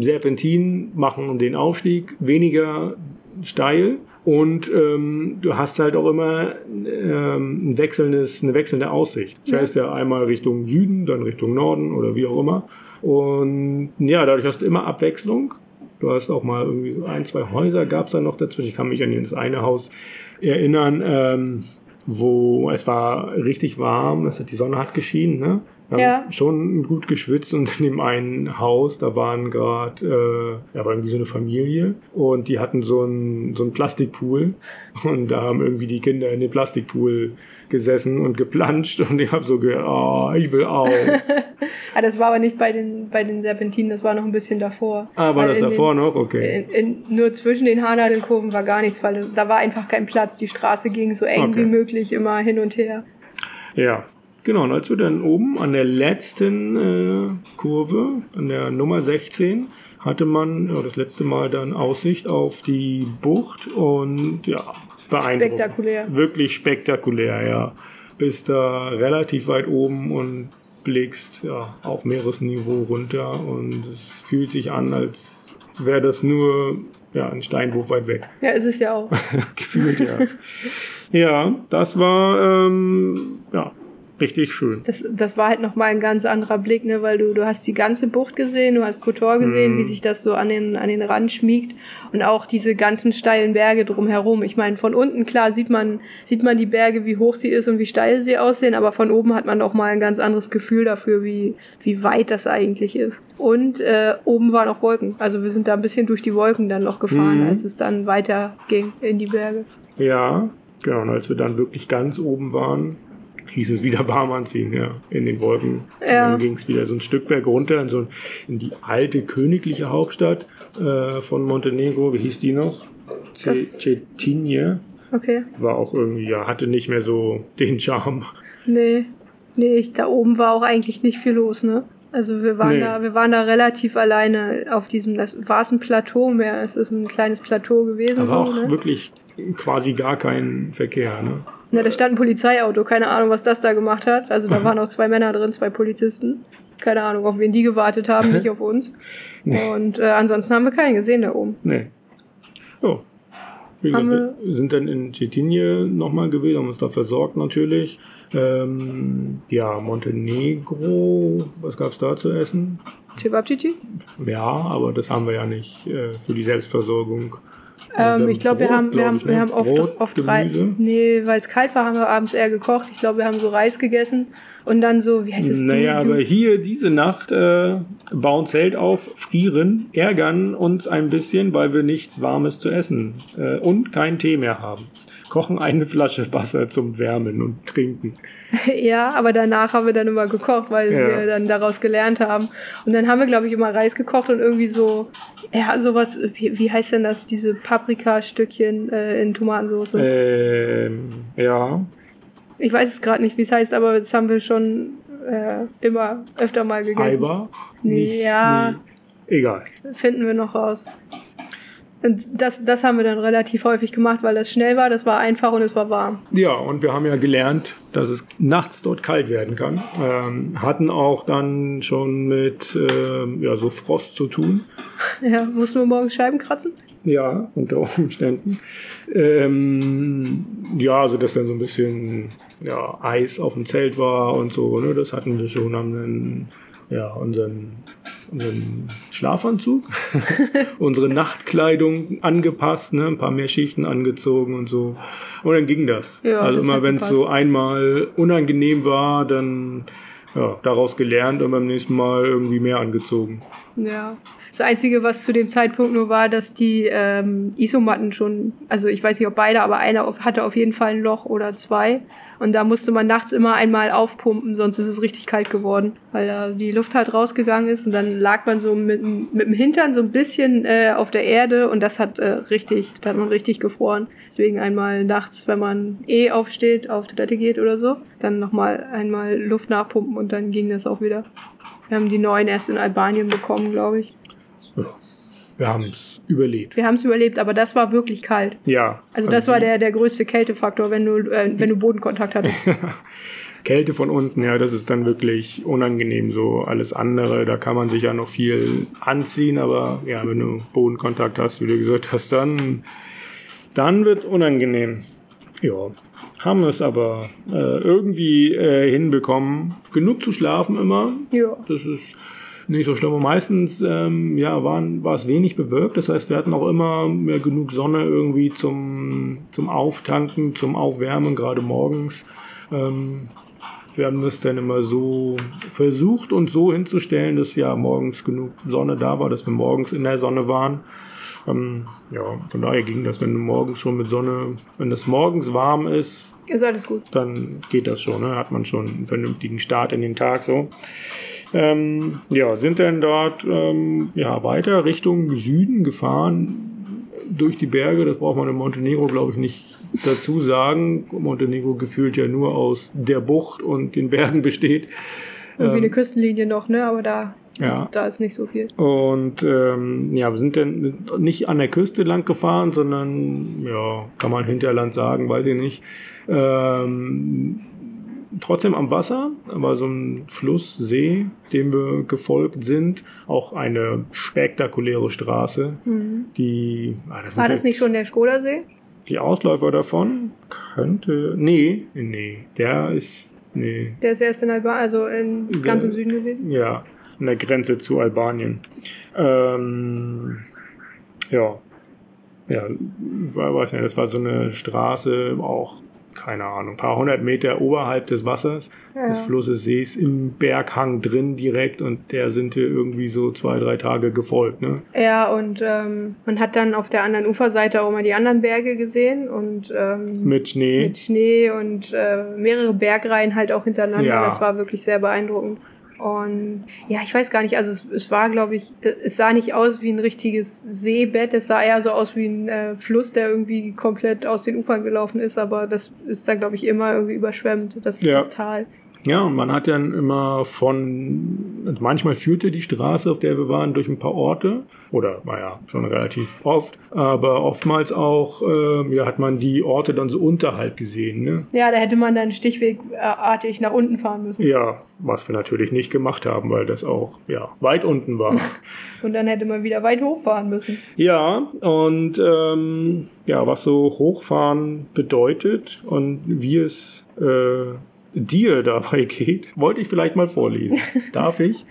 Serpentinen machen den Aufstieg weniger steil und ähm, du hast halt auch immer ähm, ein wechselndes, eine wechselnde Aussicht. Ja. fährst ja einmal Richtung Süden, dann Richtung Norden oder wie auch immer und ja, dadurch hast du immer Abwechslung. Du hast auch mal irgendwie so ein, zwei Häuser gab es da noch dazwischen. Ich kann mich an das eine Haus erinnern, ähm, wo es war richtig warm, es hat die Sonne hat geschienen, ne? Wir haben Ja. schon gut geschwitzt und in dem einen Haus, da waren gerade, äh, da war irgendwie so eine Familie und die hatten so einen so einen Plastikpool und da haben irgendwie die Kinder in den Plastikpool gesessen und geplanscht und ich habe so gedacht, oh, ich will auch. Ah, das war aber nicht bei den, bei den Serpentinen, das war noch ein bisschen davor. Ah, war Weil das davor den, noch? Okay. In, in, nur zwischen den Haarnadelkurven war gar nichts, weil das, da war einfach kein Platz. Die Straße ging so eng Okay. wie möglich immer hin und her. Ja, genau. Und als wir dann oben an der letzten äh, Kurve, an der Nummer 16, hatte man ja, das letzte Mal dann Aussicht auf die Bucht und ja, beeindruckend. Spektakulär. Wirklich spektakulär, ja. Bist da relativ weit oben und blickst ja auf Meeresniveau runter und es fühlt sich an, als wäre das nur ja, ein Steinwurf weit weg. Ja, ist es ja auch. Gefühlt, ja. ja, das war ähm, ja, richtig schön. Das, das war halt nochmal ein ganz anderer Blick, ne, weil du, du hast die ganze Bucht gesehen, du hast Kotor gesehen, Mhm. wie sich das so an den, an den Rand schmiegt und auch diese ganzen steilen Berge drumherum. Ich meine, von unten, klar, sieht man, sieht man die Berge, wie hoch sie ist und wie steil sie aussehen, aber von oben hat man auch mal ein ganz anderes Gefühl dafür, wie, wie weit das eigentlich ist. Und äh, oben waren auch Wolken. Also wir sind da ein bisschen durch die Wolken dann noch gefahren, Mhm. als es dann weiter ging in die Berge. Ja, genau. Und als wir dann wirklich ganz oben waren, hieß es wieder warm anziehen, ja, in den Wolken. Ja. Und dann ging es wieder so ein Stück berg runter in, so, in die alte königliche Hauptstadt äh, von Montenegro. Wie hieß die noch? Ce- Cetinje Okay. war auch irgendwie, ja, hatte nicht mehr so den Charme. Nee. Nee, ich, da oben war auch eigentlich nicht viel los, ne? Also wir waren Nee. da, wir waren da relativ alleine auf diesem, das war es ein Plateau mehr, es ist ein kleines Plateau gewesen. War so, auch ne? wirklich quasi gar kein Verkehr, ne? Na, da stand ein Polizeiauto, keine Ahnung, was das da gemacht hat. Also da waren auch zwei Männer drin, zwei Polizisten. Keine Ahnung, auf wen die gewartet haben, nicht auf uns. Und äh, ansonsten haben wir keinen gesehen da oben. Nee. Ja. Wie Haben wir sind dann in Cetinje nochmal gewesen, haben uns da versorgt natürlich. Ähm, ja, Montenegro, was gab's da zu essen? Chibabchichi? Ja, aber das haben wir ja nicht äh, für die Selbstversorgung. Ähm, ich glaube, wir haben, wir haben, wir ne? haben oft, Brot, oft Reis. Nee, weil es kalt war, haben wir abends eher gekocht. Ich glaube, wir haben so Reis gegessen und dann so, wie heißt es? Naja, du, aber hier diese Nacht äh, bauen Zelt auf, frieren, ärgern uns ein bisschen, weil wir nichts Warmes zu essen äh, und keinen Tee mehr haben. Kochen eine Flasche Wasser zum Wärmen und Trinken. ja, aber danach haben wir dann immer gekocht, weil Ja. wir dann daraus gelernt haben. Und dann haben wir, glaube ich, immer Reis gekocht und irgendwie so, ja, sowas, wie, wie heißt denn das, diese Paprikastückchen äh, in Tomatensauce? Ähm, ja, Ich weiß es gerade nicht, wie es heißt, aber das haben wir schon äh, immer öfter mal gegessen. Eiber? Nee, ja. nee. Egal. Finden wir noch raus. Und das, das haben wir dann relativ häufig gemacht, weil das schnell war, das war einfach und es war warm. Ja, und wir haben ja gelernt, dass es nachts dort kalt werden kann. Ähm, hatten auch dann schon mit ähm, ja, so Frost zu tun. Ja, mussten wir morgens Scheiben kratzen? Ja, unter Umständen. Ähm, ja, also dass dann so ein bisschen ja, Eis auf dem Zelt war und so, ne, das hatten wir schon, haben dann ja, unseren, unseren Schlafanzug, unsere Nachtkleidung angepasst, ne, ein paar mehr Schichten angezogen und so. Und dann ging das. Ja, also das immer wenn es so einmal unangenehm war, dann ja, daraus gelernt und beim nächsten Mal irgendwie mehr angezogen. Ja. Das Einzige, was zu dem Zeitpunkt nur war, dass die ähm, Isomatten schon, also ich weiß nicht, ob beide, aber einer hatte auf jeden Fall ein Loch oder zwei. Und da musste man nachts immer einmal aufpumpen, sonst ist es richtig kalt geworden, weil da die Luft halt rausgegangen ist und dann lag man so mit, dem- mit dem Hintern so ein bisschen äh, auf der Erde und das hat äh, richtig, da hat man richtig gefroren. Deswegen einmal nachts, wenn man eh aufsteht, auf Toilette geht oder so, dann nochmal einmal Luft nachpumpen und dann ging das auch wieder. Wir haben die neuen erst in Albanien bekommen, glaube ich. Ja, wir haben es überlebt. Wir haben es überlebt, aber das war wirklich kalt. Ja. Also das war der, der größte Kältefaktor, wenn du, äh, wenn du Bodenkontakt hattest. Kälte von unten, ja, das ist dann wirklich unangenehm. So alles andere, da kann man sich ja noch viel anziehen, aber ja, wenn du Bodenkontakt hast, wie du gesagt hast, dann, dann wird's unangenehm. Ja, haben es aber äh, irgendwie äh, hinbekommen, genug zu schlafen immer. ja. Das ist nicht so schlimm. Und meistens ähm, ja, waren, war es wenig bewölkt. Das heißt, wir hatten auch immer ja, genug Sonne irgendwie zum, zum Auftanken, zum Aufwärmen, gerade morgens. Ähm, wir haben das dann immer so versucht und so hinzustellen, dass ja morgens genug Sonne da war, dass wir morgens in der Sonne waren. Ähm, ja, von daher ging das, wenn du morgens schon mit Sonne, wenn es morgens warm ist, Ist alles gut. dann geht das schon. Ne? Hat man schon einen vernünftigen Start in den Tag so. Ähm, ja, sind dann dort ähm, ja, weiter Richtung Süden gefahren durch die Berge. Das braucht man in Montenegro, glaube ich, nicht dazu sagen. Montenegro gefühlt ja nur aus der Bucht und den Bergen besteht. Irgendwie Ähm, eine Küstenlinie noch, ne? Aber da, Ja. da ist nicht so viel. Und ähm, ja, wir sind dann nicht an der Küste lang gefahren, sondern ja, kann man Hinterland sagen, weiß ich nicht. Ähm, trotzdem am Wasser, aber so ein Fluss, See, dem wir gefolgt sind. Auch eine spektakuläre Straße, Mhm. die. Ah, das War das nicht schon der Skodersee? Die Ausläufer davon könnte. Nee, nee, der ist. Nee, Der ist erst in Albanien, also in, Der- ganz im Süden gewesen. Ja, an der Grenze zu Albanien. Ähm, ja. Ja, weiß nicht, das war so eine Straße, auch, keine Ahnung, ein paar hundert Meter oberhalb des Wassers, Ja. des Flusses, Sees, im Berghang drin direkt und der sind wir irgendwie so zwei, drei Tage gefolgt, ne? Ja, und ähm, man hat dann auf der anderen Uferseite auch mal die anderen Berge gesehen und ähm, Mit Schnee. mit Schnee und äh, mehrere Bergreihen halt auch hintereinander. Ja. Das war wirklich sehr beeindruckend. Und ja, ich weiß gar nicht, also es, es war, glaube ich, es sah nicht aus wie ein richtiges Seebett, es sah eher so aus wie ein äh, Fluss, der irgendwie komplett aus den Ufern gelaufen ist, aber das ist da, glaube ich, immer irgendwie überschwemmt, das, Ja. das Tal. Ja, und man hat dann immer von, und manchmal führte die Straße, auf der wir waren, durch ein paar Orte, oder naja, schon relativ oft, aber oftmals auch, ähm, ja, hat man die Orte dann so unterhalb gesehen, ne? Ja, da hätte man dann stichwegartig nach unten fahren müssen. Ja, was wir natürlich nicht gemacht haben, weil das auch, ja, weit unten war. Und dann hätte man wieder weit hochfahren müssen. ja, und ähm, ja, was so hochfahren bedeutet und wie es äh, dir dabei geht, wollte ich vielleicht mal vorlesen. Darf ich?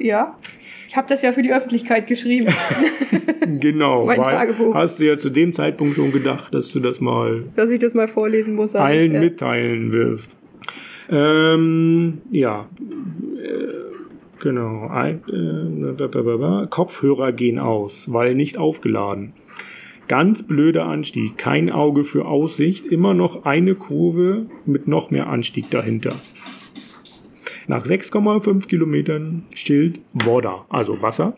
Ja. Ich habe das ja für die Öffentlichkeit geschrieben. Genau, Mein weil Tagebuch. hast du ja zu dem Zeitpunkt schon gedacht, dass du das mal dass ich das mal vorlesen muss. allen ich, ja. mitteilen wirst. Ähm, ja, äh, genau. Ein, äh. Kopfhörer gehen aus, weil nicht aufgeladen. Ganz blöder Anstieg, kein Auge für Aussicht, immer noch eine Kurve mit noch mehr Anstieg dahinter. Nach 6,5 Kilometern Schild Woda, also Wasser.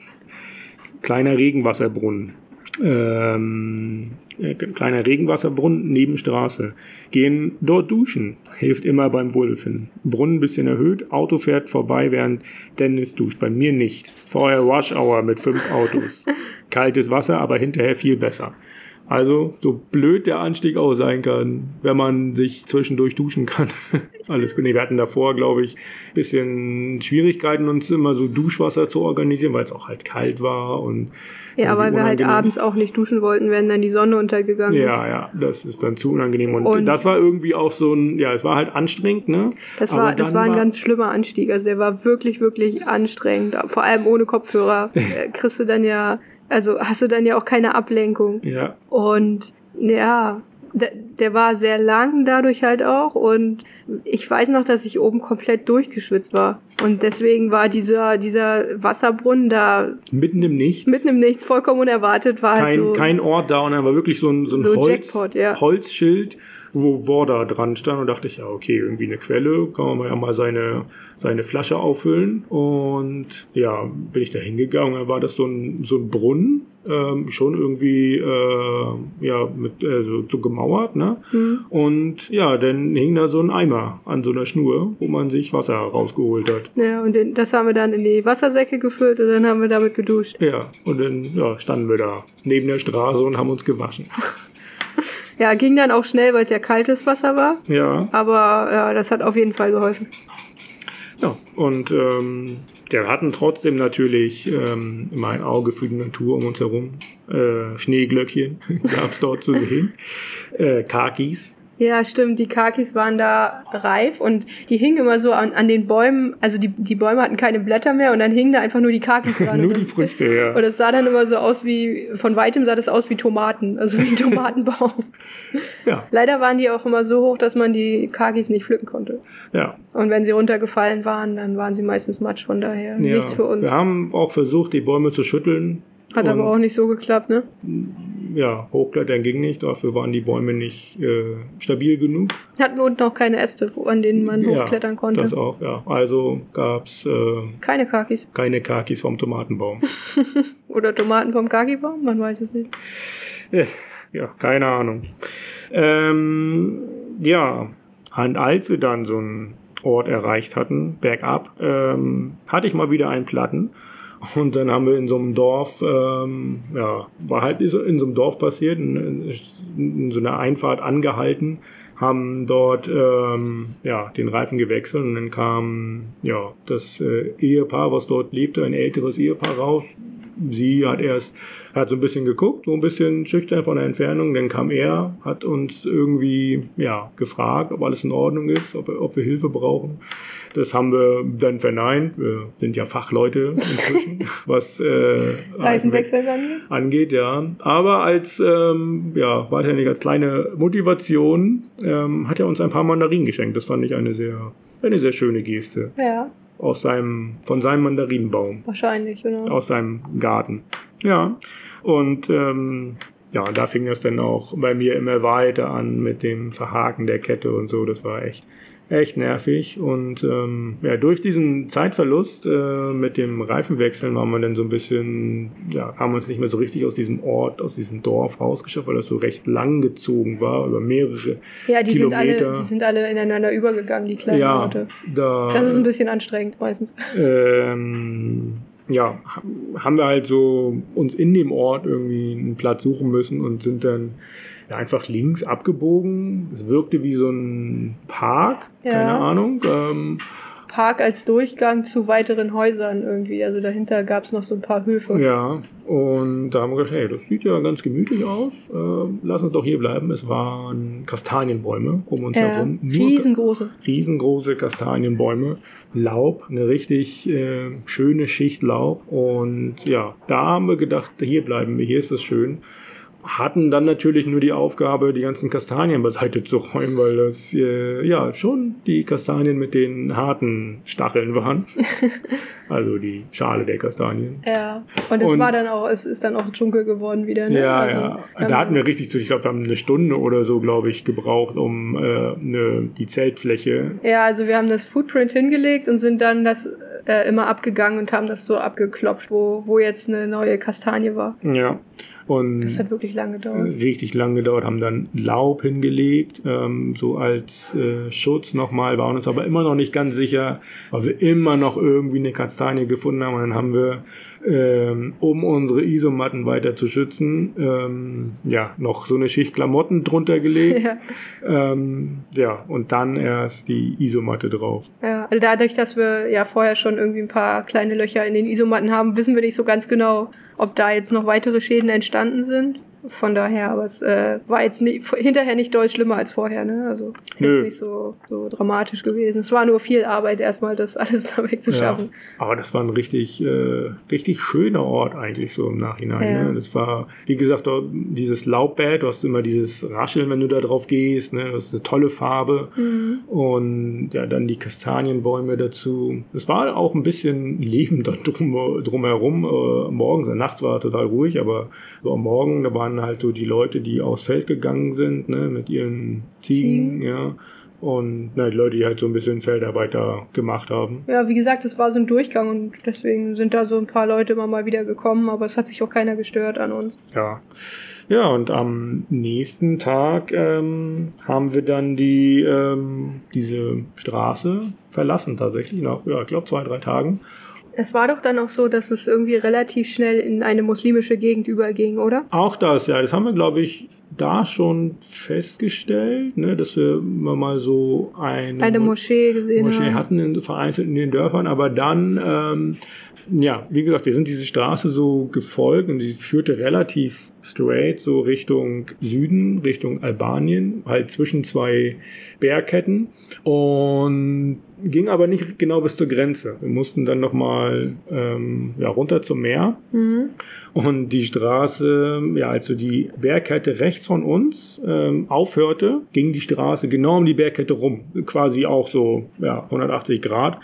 Kleiner Regenwasserbrunnen. Ähm, äh, kleiner Regenwasserbrunnen neben Straße. Gehen dort duschen. Hilft immer beim Wohlbefinden. Brunnen ein bisschen erhöht. Auto fährt vorbei, während Dennis duscht. Bei mir nicht. Vorher Rush Hour mit fünf Autos. Kaltes Wasser, aber hinterher viel besser. Also, so blöd der Anstieg auch sein kann, wenn man sich zwischendurch duschen kann. Alles gut. Nee, wir hatten davor, glaube ich, bisschen Schwierigkeiten, uns immer so Duschwasser zu organisieren, weil es auch halt kalt war und Ja, weil wir halt abends auch nicht duschen wollten, wenn dann die Sonne untergegangen ist. Ja, ja, das ist dann zu unangenehm. Und, Und- das war irgendwie auch so ein, ja, es war halt anstrengend, ne? Das war, das war ein ganz schlimmer Anstieg. Also der war wirklich, wirklich anstrengend. Vor allem ohne Kopfhörer äh, kriegst du dann ja, also hast du dann ja auch keine Ablenkung. Ja, Und ja, der, der war sehr lang dadurch halt auch. Und ich weiß noch, dass ich oben komplett durchgeschwitzt war. Und deswegen war dieser, dieser Wasserbrunnen da mitten im Nichts. mitten im Nichts vollkommen unerwartet. War halt kein, so, kein Ort da und dann war wirklich so ein, so ein So Holz, Jackpot, ja. Holzschild, wo Worda dran stand und dachte ich, ja, okay, irgendwie eine Quelle, kann man ja mal seine, seine Flasche auffüllen. Und ja, bin ich da hingegangen, dann war das so ein, so ein Brunnen, ähm, schon irgendwie äh, ja, mit, äh, so, so gemauert, ne? Hm. Und ja, dann hing da so ein Eimer an so einer Schnur, wo man sich Wasser rausgeholt hat. Ja, und den, das haben wir dann in die Wassersäcke gefüllt und dann haben wir damit geduscht. Ja, und dann ja, standen wir da neben der Straße und haben uns gewaschen. Ja, ging dann auch schnell, weil es ja kaltes Wasser war. Ja, Aber ja, das hat auf jeden Fall geholfen. ja. Und ähm, wir hatten trotzdem natürlich ähm, immer ein Auge für die Natur um uns herum. Äh, Schneeglöckchen gab es dort zu sehen. Äh, Kakis. Ja, stimmt. Die Kakis waren da reif und die hingen immer so an, an den Bäumen. Also die, die Bäume hatten keine Blätter mehr und dann hingen da einfach nur die Kakis dran. Nur die Früchte, ja. Und es sah dann immer so aus wie, von weitem sah das aus wie Tomaten, also wie ein Tomatenbaum. Ja, Leider waren die auch immer so hoch, dass man die Kakis nicht pflücken konnte. ja. Und wenn sie runtergefallen waren, dann waren sie meistens matsch, von daher ja. nichts für uns. Wir haben auch versucht, die Bäume zu schütteln. Hat aber auch nicht so geklappt, ne? Ja, hochklettern ging nicht, dafür waren die Bäume nicht äh, stabil genug. Hatten unten auch keine Äste, an denen man Ja, hochklettern konnte. Das auch, ja. Also gab's äh, Keine Kakis. keine Kakis vom Tomatenbaum. Oder Tomaten vom Kakibaum, man weiß es nicht. Äh, ja, keine Ahnung. Ähm, ja, und als wir dann so einen Ort erreicht hatten, bergab, ähm, hatte ich mal wieder einen Platten. Und dann haben wir in so einem Dorf, ähm, ja, war halt in so einem Dorf passiert, in, in so einer Einfahrt angehalten, haben dort ähm, ja, den Reifen gewechselt und dann kam ja, das äh, Ehepaar, was dort lebte, ein älteres Ehepaar raus. Sie hat erst, hat so ein bisschen geguckt, so ein bisschen schüchtern von der Entfernung, dann kam er, hat uns irgendwie ja, gefragt, ob alles in Ordnung ist, ob, ob wir Hilfe brauchen. Das haben wir dann verneint. Wir sind ja Fachleute inzwischen, was äh, Reifenwechsel angeht, ja. Aber als, ähm, ja, weiß ja nicht, als kleine Motivation ähm, hat er uns ein paar Mandarinen geschenkt. Das fand ich eine sehr, eine sehr schöne Geste. Ja, Aus seinem, von seinem Mandarinenbaum, wahrscheinlich, genau. aus seinem Garten. Ja. Und ähm, ja, da fing das dann auch bei mir immer weiter an mit dem Verhaken der Kette und so. Das war echt, echt nervig. Und ähm, ja, durch diesen Zeitverlust äh, mit dem Reifenwechseln waren wir dann so ein bisschen, ja, haben uns nicht mehr so richtig aus diesem Ort, aus diesem Dorf rausgeschafft, weil das so recht lang gezogen war, über mehrere Ja, die sind, Kilometer. alle, die sind alle ineinander übergegangen, die kleinen ja, Orte. da, Das ist ein bisschen anstrengend meistens. ähm, ja, ha- haben wir halt so uns in dem Ort irgendwie einen Platz suchen müssen und sind dann einfach links abgebogen. Es wirkte wie so ein Park, Ja. keine Ahnung. Ähm, Park als Durchgang zu weiteren Häusern irgendwie. Also dahinter gab es noch so ein paar Höfe. ja, und da haben wir gedacht, hey, das sieht ja ganz gemütlich aus. Äh, lass uns doch hier bleiben. Es waren Kastanienbäume um uns Ja, herum. Nur riesengroße. riesengroße Kastanienbäume, Laub, eine richtig äh, schöne Schicht Laub. Und ja, da haben wir gedacht, hier bleiben wir, hier ist es schön. Hatten dann natürlich nur die Aufgabe, die ganzen Kastanien beiseite zu räumen, weil das äh, ja schon die Kastanien mit den harten Stacheln waren. also die Schale der Kastanien. Ja. Und es Und- war dann auch, es ist dann auch dunkel geworden wieder. Ne? Ja, also, ja. ähm, Da hatten wir richtig zu. Ich glaube, wir haben eine Stunde oder so, glaube ich, gebraucht, um äh, eine, die Zeltfläche Ja, also wir haben das Footprint hingelegt und sind dann das äh, immer abgegangen und haben das so abgeklopft, wo, wo jetzt eine neue Kastanie war. Ja. Und Das hat wirklich lange gedauert. richtig lang gedauert, haben dann Laub hingelegt, ähm, so als äh, Schutz nochmal, waren uns aber immer noch nicht ganz sicher, weil wir immer noch irgendwie eine Kastanie gefunden haben. Und dann haben wir, ähm, um unsere Isomatten weiter zu schützen, ähm, ja, noch so eine Schicht Klamotten drunter gelegt. Ja, ähm, ja, und dann erst die Isomatte drauf. ja. Also dadurch, dass wir ja vorher schon irgendwie ein paar kleine Löcher in den Isomatten haben, wissen wir nicht so ganz genau, ob da jetzt noch weitere Schäden entstanden sind. Von daher, aber es äh, war jetzt nie, hinterher nicht deutlich schlimmer als vorher, ne? Also ist Nö. jetzt nicht so, so dramatisch gewesen. Es war nur viel Arbeit, erstmal das alles da wegzuschaffen. Ja, aber das war ein richtig, äh, richtig schöner Ort eigentlich so im Nachhinein. Ja. Ne? Das war, wie gesagt, dort dieses Laubbett, du hast immer dieses Rascheln, wenn du da drauf gehst. Ne? Das ist eine tolle Farbe. Mhm. Und ja, dann die Kastanienbäume dazu. Es war auch ein bisschen Leben dann drum, drumherum. Äh, morgens, nachts war total ruhig, aber so am Morgen, da waren halt so die Leute, die aufs Feld gegangen sind, ne? mit ihren Ziegen, Ziegen. ja. Und na, die Leute, die halt so ein bisschen Feldarbeit da gemacht haben. Ja, wie gesagt, es war so ein Durchgang und deswegen sind da so ein paar Leute immer mal wieder gekommen, aber es hat sich auch keiner gestört an uns. Ja. Ja, und am nächsten Tag ähm, haben wir dann die ähm, diese Straße verlassen tatsächlich nach, ja, ich glaube zwei, drei Tagen. Es war doch dann auch so, dass es irgendwie relativ schnell in eine muslimische Gegend überging, oder? Auch das, ja, das haben wir, glaube ich, da schon festgestellt, ne, dass wir mal so eine, Eine Mo- Moschee gesehen Moschee haben. hatten, in, vereinzelt in den Dörfern, aber dann, ähm, ja, wie gesagt, wir sind diese Straße so gefolgt und sie führte relativ straight so Richtung Süden, Richtung Albanien, halt zwischen zwei Bergketten und ging aber nicht genau bis zur Grenze. Wir mussten dann nochmal ähm, ja, runter zum Meer Mhm. und die Straße, ja, als so die Bergkette rechts von uns ähm, aufhörte, ging die Straße genau um die Bergkette rum. Quasi auch so, ja, 180 Grad.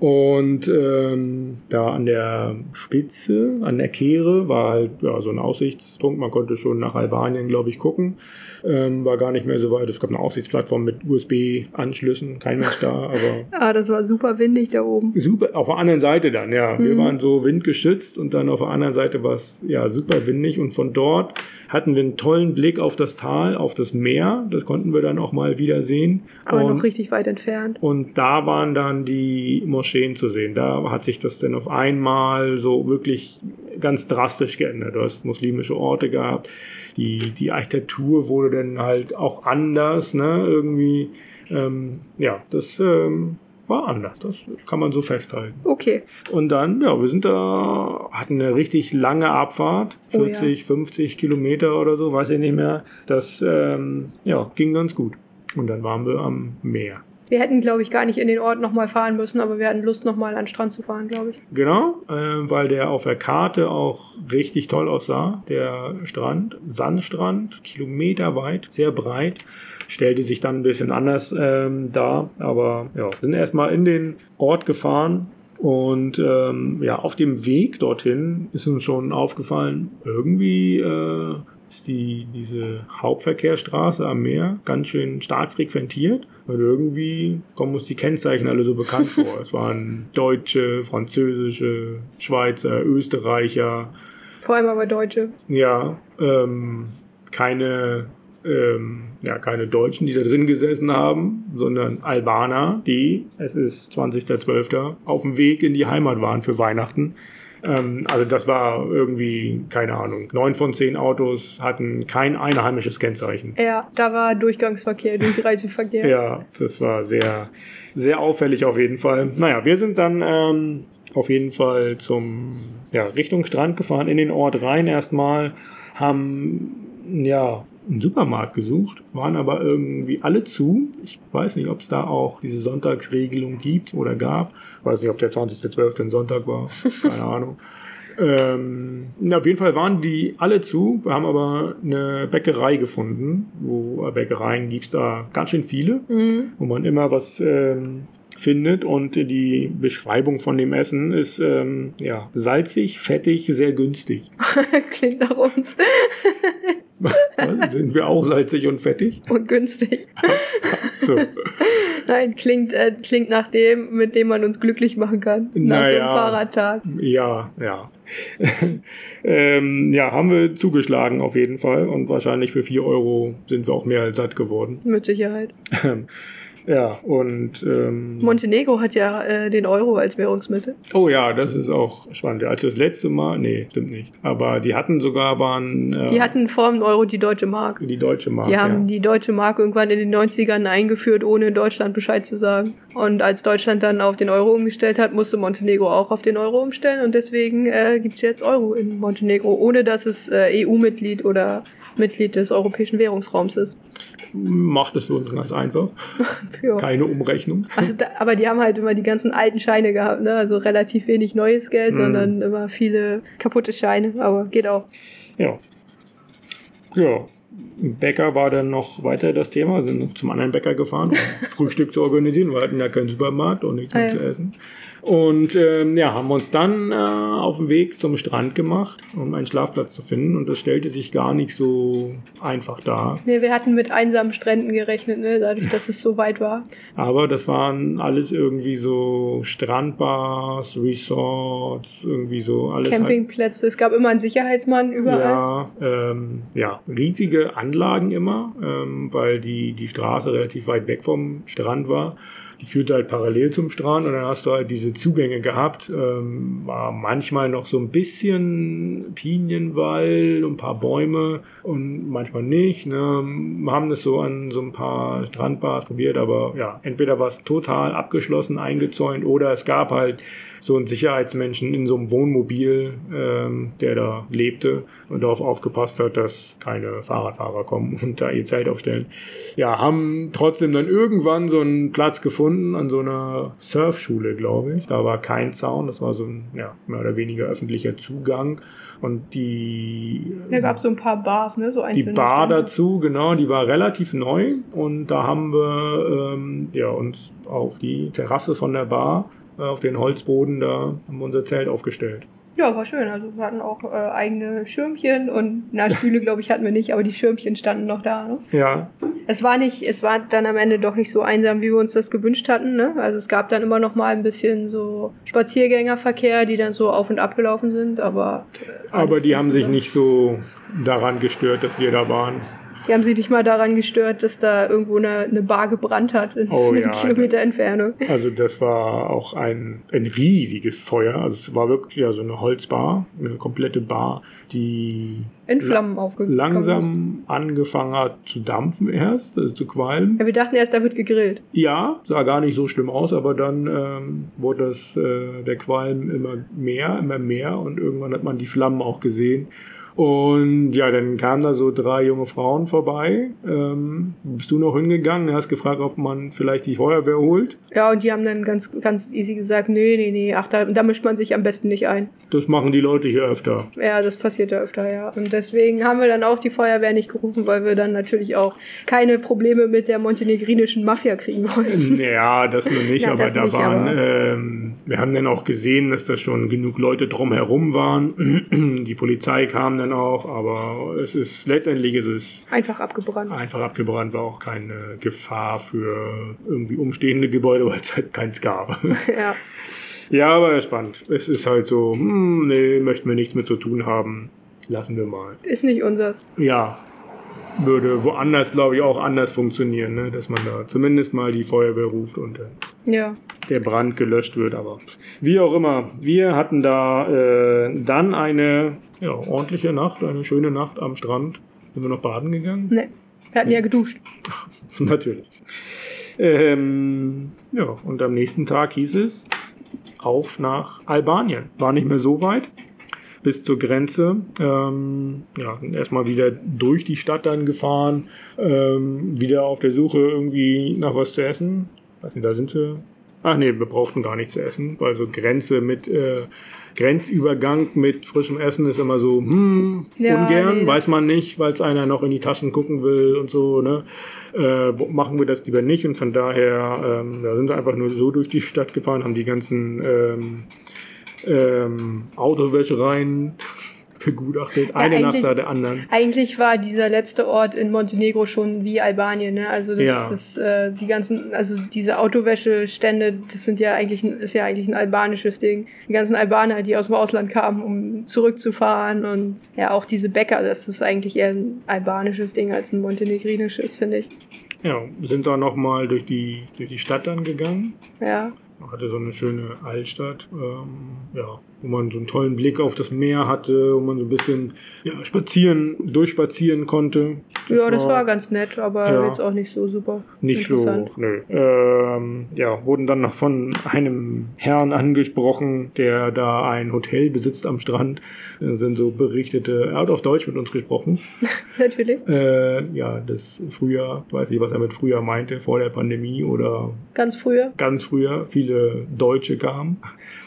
Und ähm, da an der Spitze, an der Kehre, war halt ja, so ein Aussichtspunkt. Man konnte schon nach Albanien, glaube ich, gucken. Ähm, war gar nicht mehr so weit. Es gab eine Aussichtsplattform mit USB-Anschlüssen. Kein Mensch da, aber Ah, das war super windig da oben. Super, auf der anderen Seite dann, ja. Wir Mhm. waren so windgeschützt und dann auf der anderen Seite war es ja super windig und von dort hatten wir einen tollen Blick auf das Tal, auf das Meer. Das konnten wir dann auch mal wieder sehen. Aber und, noch richtig weit entfernt. und da waren dann die Moscheen zu sehen. Da hat sich das dann auf einmal so wirklich ganz drastisch geändert. Du hast muslimische Orte gehabt. Die, die Architektur wurde dann halt auch anders, ne? Irgendwie, ähm, ja, das ähm, war anders. Das kann man so festhalten. Okay. Und dann, ja, wir sind da, hatten eine richtig lange Abfahrt, Oh ja. 40, 50 Kilometer oder so, weiß ich nicht mehr. Das, ähm, ja, ging ganz gut. Und dann waren wir am Meer. Wir hätten, glaube ich, gar nicht in den Ort nochmal fahren müssen, aber wir hatten Lust, nochmal an den Strand zu fahren, glaube ich. Genau, äh, weil der auf der Karte auch richtig toll aussah. Der Strand, Sandstrand, kilometerweit, sehr breit, stellte sich dann ein bisschen anders ähm, dar. Aber ja, sind erstmal in den Ort gefahren. Und ähm, ja, auf dem Weg dorthin ist uns schon aufgefallen, irgendwie äh, ist die, diese Hauptverkehrsstraße am Meer ganz schön stark frequentiert. Und irgendwie kommen uns die Kennzeichen alle so bekannt vor. Es waren Deutsche, Französische, Schweizer, Österreicher. Vor allem aber Deutsche. Ja, ähm, keine ähm, ja, keine Deutschen, die da drin gesessen haben, sondern Albaner, die, es ist 20.12., auf dem Weg in die Heimat waren für Weihnachten. Ähm, also das war irgendwie, keine Ahnung, neun von zehn Autos hatten kein einheimisches Kennzeichen. Ja, da war Durchgangsverkehr, Durchreiseverkehr. ja, das war sehr, sehr auffällig auf jeden Fall. Naja, wir sind dann ähm, auf jeden Fall zum, ja, Richtung Strand gefahren, in den Ort rein erstmal, haben, ja, einen Supermarkt gesucht, waren aber irgendwie alle zu. Ich weiß nicht, ob es da auch diese Sonntagsregelung gibt oder gab. Ich weiß nicht, ob der 20.12. ein Sonntag war. Keine Ahnung. Ähm, auf jeden Fall waren die alle zu. Wir haben aber eine Bäckerei gefunden, wo äh, Bäckereien gibt es da ganz schön viele, mhm. wo man immer was ähm, findet. Und die Beschreibung von dem Essen ist ähm, ja salzig, fettig, sehr günstig. Klingt nach uns. Sind wir auch salzig und fettig? Und günstig. so. Nein, klingt, äh, klingt nach dem, mit dem man uns glücklich machen kann. Nach naja, so einem Fahrradtag. Ja, ja. ähm, ja, haben wir zugeschlagen auf jeden Fall. Und wahrscheinlich für 4 Euro sind wir auch mehr als satt geworden. Mit Sicherheit. Ja, und. Ähm, Montenegro hat ja äh, den Euro als Währungsmittel. Oh ja, das ist auch spannend. Also das letzte Mal, nee, stimmt nicht. Aber die hatten sogar, waren. Äh, die hatten vor dem Euro die deutsche Mark. Die deutsche Mark. Die haben ja. die deutsche Mark irgendwann in den 90ern eingeführt, ohne Deutschland Bescheid zu sagen. Und als Deutschland dann auf den Euro umgestellt hat, musste Montenegro auch auf den Euro umstellen. Und deswegen äh, gibt es jetzt Euro in Montenegro, ohne dass es äh, EU-Mitglied oder Mitglied des Europäischen Währungsraums ist macht es für uns ganz einfach. ja. Keine Umrechnung. Also da, aber die haben halt immer die ganzen alten Scheine gehabt, ne? Also relativ wenig neues Geld, mhm. sondern immer viele kaputte Scheine, aber geht auch. Ja. Ja. Bäcker war dann noch weiter das Thema, sind noch zum anderen Bäcker gefahren, um Frühstück zu organisieren. Wir hatten ja keinen Supermarkt und nichts mehr ah, zu essen. Und ähm, ja, haben uns dann äh, auf den Weg zum Strand gemacht, um einen Schlafplatz zu finden. Und das stellte sich gar nicht so einfach dar. Nee, wir hatten mit einsamen Stränden gerechnet, ne? dadurch, dass es so weit war. Aber das waren alles irgendwie so Strandbars, Resorts, irgendwie so alles. Halt Campingplätze. Halt. Es gab immer einen Sicherheitsmann überall. Ja, ähm, ja riesige Anlagen immer, ähm, weil die, die Straße relativ weit weg vom Strand war die führte halt parallel zum Strand und dann hast du halt diese Zugänge gehabt. Ähm, war manchmal noch so ein bisschen Pinienwald ein paar Bäume und manchmal nicht. Ne? Wir haben das so an so ein paar Strandbars probiert, aber ja, entweder war es total abgeschlossen, eingezäunt oder es gab halt so einen Sicherheitsmenschen in so einem Wohnmobil, ähm, der da lebte und darauf aufgepasst hat, dass keine Fahrradfahrer kommen und da ihr Zelt aufstellen. Ja, haben trotzdem dann irgendwann so einen Platz gefunden an so einer Surfschule, glaube ich. Da war kein Zaun, das war so ein ja, mehr oder weniger öffentlicher Zugang. Und die. Da gab es so ein paar Bars, ne? So einzelne. Die Bar Stände. dazu, genau, die war relativ neu. Und da haben wir ähm, ja, uns auf die Terrasse von der Bar äh, auf den Holzboden da haben wir unser Zelt aufgestellt. Ja, war schön. Also wir hatten auch äh, eigene Schirmchen und na Stühle, glaube ich, hatten wir nicht, aber die Schirmchen standen noch da. Ne? Ja. Es war nicht, es war dann am Ende doch nicht so einsam, wie wir uns das gewünscht hatten. Ne? Also es gab dann immer noch mal ein bisschen so Spaziergängerverkehr, die dann so auf und ab gelaufen sind, aber. Äh, aber die haben sich nicht so daran gestört, dass wir da waren. Die haben sich nicht mal daran gestört, dass da irgendwo eine, eine Bar gebrannt hat in oh, einem ja, Kilometer Entfernung. Also das war auch ein, ein riesiges Feuer. Also es war wirklich ja so eine Holzbar, eine komplette Bar, die in Flammen aufgegangen langsam ist. angefangen hat zu dampfen erst, also zu qualmen. Ja, wir dachten erst, da wird gegrillt. Ja, sah gar nicht so schlimm aus, aber dann ähm, wurde das, äh, der Qualm immer mehr, immer mehr und irgendwann hat man die Flammen auch gesehen. Und ja, dann kamen da so drei junge Frauen vorbei. Ähm, bist du noch hingegangen? Hast gefragt, ob man vielleicht die Feuerwehr holt? Ja, und die haben dann ganz, ganz easy gesagt, nee, nee, nee, ach, da, da mischt man sich am besten nicht ein. Das machen die Leute hier öfter. Ja, das passiert ja öfter, ja. Und deswegen haben wir dann auch die Feuerwehr nicht gerufen, weil wir dann natürlich auch keine Probleme mit der montenegrinischen Mafia kriegen wollten. Ja, das nur nicht, ja, aber da nicht, waren, aber ähm, wir haben dann auch gesehen, dass da schon genug Leute drumherum waren. die Polizei kam dann dann auch, aber es ist letztendlich ist es Einfach abgebrannt. einfach abgebrannt, war auch keine Gefahr für irgendwie umstehende Gebäude, weil es halt keins gab. ja. ja, aber spannend. Es ist halt so, hm, nee, möchten wir nichts mit zu tun haben. Lassen wir mal. Ist nicht unsers. Ja, würde woanders, glaube ich, auch anders funktionieren, ne? dass man da zumindest mal die Feuerwehr ruft und äh, Ja. der Brand gelöscht wird. Aber wie auch immer, wir hatten da äh, dann eine ja, ordentliche Nacht, eine schöne Nacht am Strand. Sind wir noch baden gegangen? Nee. Wir hatten ja geduscht. Natürlich. Ähm, ja, und am nächsten Tag hieß es auf nach Albanien. War nicht mehr so weit bis zur Grenze. Ähm, ja, erstmal wieder durch die Stadt dann gefahren, ähm, wieder auf der Suche irgendwie nach was zu essen. Weiß nicht, da sind wir. Ach nee, wir brauchten gar nichts zu essen. Also Grenze mit äh, Grenzübergang mit frischem Essen ist immer so, hm, Ja, ungern, nee, weiß man nicht, weil es einer noch in die Taschen gucken will und so, ne? Äh, wo, machen wir das lieber nicht und von daher, ähm, da sind wir einfach nur so durch die Stadt gefahren, haben die ganzen ähm, ähm, Autowäschereien begutachtet, eine nach eigentlich- der anderen. Eigentlich war dieser letzte Ort in Montenegro schon wie Albanien, ne? Also das, Ja. das äh, die ganzen, also diese Autowäschestände, das sind ja eigentlich ist ja eigentlich ein albanisches Ding. Die ganzen Albaner, die aus dem Ausland kamen, um zurückzufahren und ja auch diese Bäcker, das ist eigentlich eher ein albanisches Ding als ein montenegrinisches, finde ich. Ja, sind da nochmal durch die, durch die Stadt dann gegangen. Ja. Hatte so eine schöne Altstadt, ähm, ja, wo man so einen tollen Blick auf das Meer hatte, wo man so ein bisschen ja, spazieren, durchspazieren konnte. ja, das war ganz nett, aber Ja. jetzt auch nicht so super Nicht so, nö. Ähm, ja, wurden dann noch von einem Herrn angesprochen, der da ein Hotel besitzt am Strand. Äh, sind so berichtete, er hat auf Deutsch mit uns gesprochen. Natürlich. Äh, ja, das Frühjahr, ich weiß nicht, was er mit Frühjahr meinte, vor der Pandemie oder Ganz früher. ganz früher. Viele Deutsche kamen,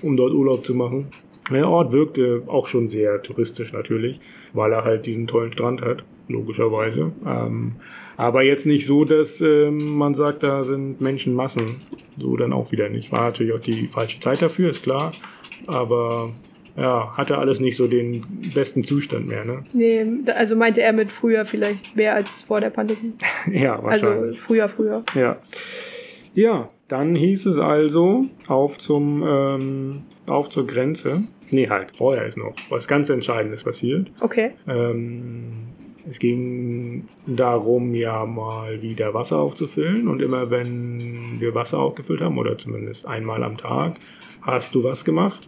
um dort Urlaub zu machen. Der Ort wirkte auch schon sehr touristisch natürlich, weil er halt diesen tollen Strand hat, logischerweise. Ähm, aber jetzt nicht so, dass ähm, man sagt, da sind Menschenmassen. So dann auch wieder nicht. War natürlich auch die falsche Zeit dafür, ist klar. Aber ja, hatte alles nicht so den besten Zustand mehr, ne? Nee, also meinte er mit früher vielleicht mehr als vor der Pandemie. Ja, Also wahrscheinlich. früher, früher. Ja. Ja, dann hieß es also auf zum ähm, auf zur Grenze. Nee, halt, vorher ist noch was ganz Entscheidendes passiert. Okay. Ähm, es ging darum, ja mal wieder Wasser aufzufüllen und immer wenn wir Wasser aufgefüllt haben, oder zumindest einmal am Tag, hast du was gemacht?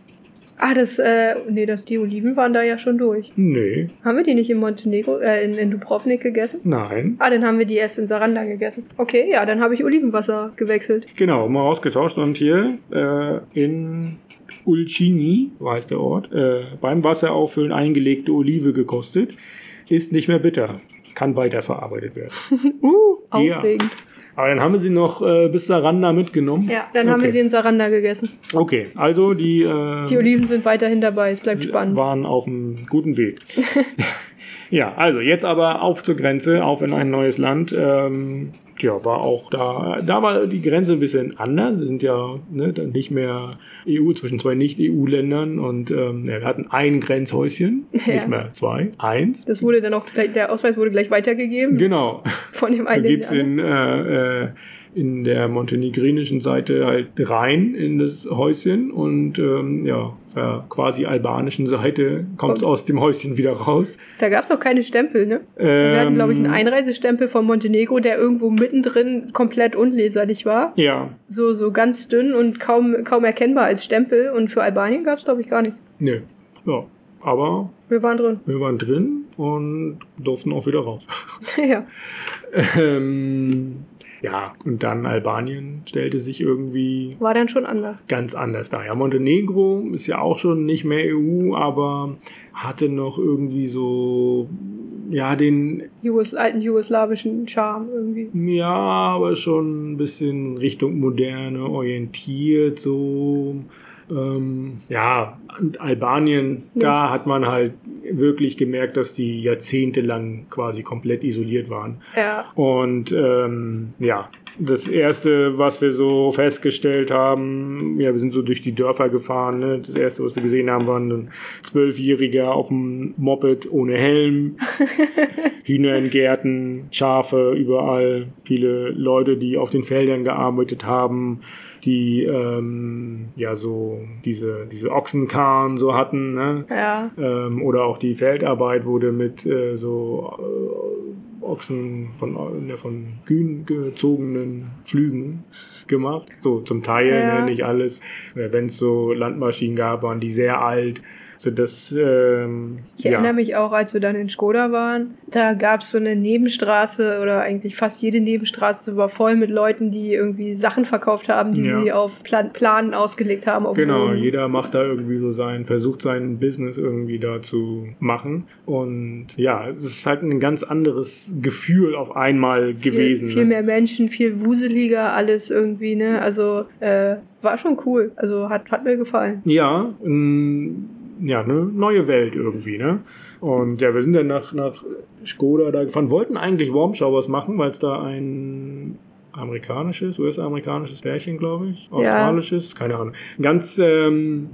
Ah, das, äh, nee, das, die Oliven waren da ja schon durch. Nee, Haben wir die nicht in Montenegro, äh, in, in Dubrovnik gegessen? nein. Ah, dann haben wir die erst in Saranda gegessen. Okay, ja, dann habe ich Olivenwasser gewechselt. Genau, mal ausgetauscht und hier äh, in Ulcini, so heißt der Ort, äh, beim Wasserauffüllen eingelegte Olive gekostet. Ist nicht mehr bitter, kann weiterverarbeitet werden. Uh, Ja. aufregend. Aber dann haben wir sie noch äh, bis Saranda mitgenommen. Ja, dann haben Okay. wir sie in Saranda gegessen. Okay, also die, äh, Die Oliven sind weiterhin dabei, es bleibt spannend. waren auf einem guten Weg. ja, also jetzt aber auf zur Grenze, auf in ein neues Land. Ähm, ja, war auch da, da war die Grenze ein bisschen anders. Wir sind ja ne, dann nicht mehr EU zwischen zwei Nicht-EU-Ländern und ähm, ja, wir hatten ein Grenzhäuschen, Ja. nicht mehr zwei, eins. Das wurde dann auch, der Ausweis wurde gleich weitergegeben Genau. von dem Da einen. in geht's den anderen. in, äh, äh, in der montenegrinischen Seite halt rein in das Häuschen und ähm, ja, auf der quasi albanischen Seite kommt es aus dem Häuschen wieder raus. Da gab es auch keine Stempel, ne? Wir hatten, glaube ich, einen Ähm, Einreisestempel von Montenegro, der irgendwo mittendrin komplett unleserlich war. Ja, So, so ganz dünn und kaum, kaum erkennbar als Stempel. Und für Albanien gab es, glaube ich, gar nichts. nö. Ja, aber Wir waren drin. wir waren drin und durften auch wieder raus. ja. ähm, ja, und dann Albanien stellte sich irgendwie War dann schon anders. ganz anders da. Ja, Montenegro ist ja auch schon nicht mehr EU, aber hatte noch irgendwie so, ja, den, Jugos alten jugoslawischen Charme irgendwie. ja, aber schon ein bisschen Richtung Moderne orientiert, so. Ähm, ja, Albanien, da hat man halt wirklich gemerkt, dass die jahrzehntelang quasi komplett isoliert waren. Ja. Und ähm, ja, das erste, was wir so festgestellt haben, ja, wir sind so durch die Dörfer gefahren. Ne? Das erste, was wir gesehen haben, war ein Zwölfjähriger auf dem Moped ohne Helm, Hühner in Gärten, Schafe überall, viele Leute, die auf den Feldern gearbeitet haben die ähm, ja so diese, diese Ochsenkarren so hatten, ne? Ja. Ähm, oder auch die Feldarbeit wurde mit äh, so äh, Ochsen von, äh, von Kühen gezogenen Flügen gemacht. So zum Teil, Ja. ne, nicht alles. Wenn es so Landmaschinen gab, waren die sehr alt. So das, ähm, Ich ja. erinnere mich auch, als wir dann in Skoda waren, da gab es so eine Nebenstraße oder eigentlich fast jede Nebenstraße war voll mit Leuten, die irgendwie Sachen verkauft haben, die Ja. sie auf Plan Planen ausgelegt haben. Genau, Boden. jeder macht da irgendwie so sein, versucht sein Business irgendwie da zu machen. Und ja, es ist halt ein ganz anderes Gefühl auf einmal gewesen. Viel, viel ne? mehr Menschen, viel wuseliger, alles irgendwie, ne? Also äh, war schon cool. Also hat, hat mir gefallen. Ja, ein, ja, eine neue Welt irgendwie, ne? Und ja, wir sind dann nach, nach Skoda da gefahren, wollten eigentlich Warm Showers machen, weil es da ein amerikanisches, US-amerikanisches Pärchen, glaube ich, Ja. australisches, keine Ahnung. Ganz ähm,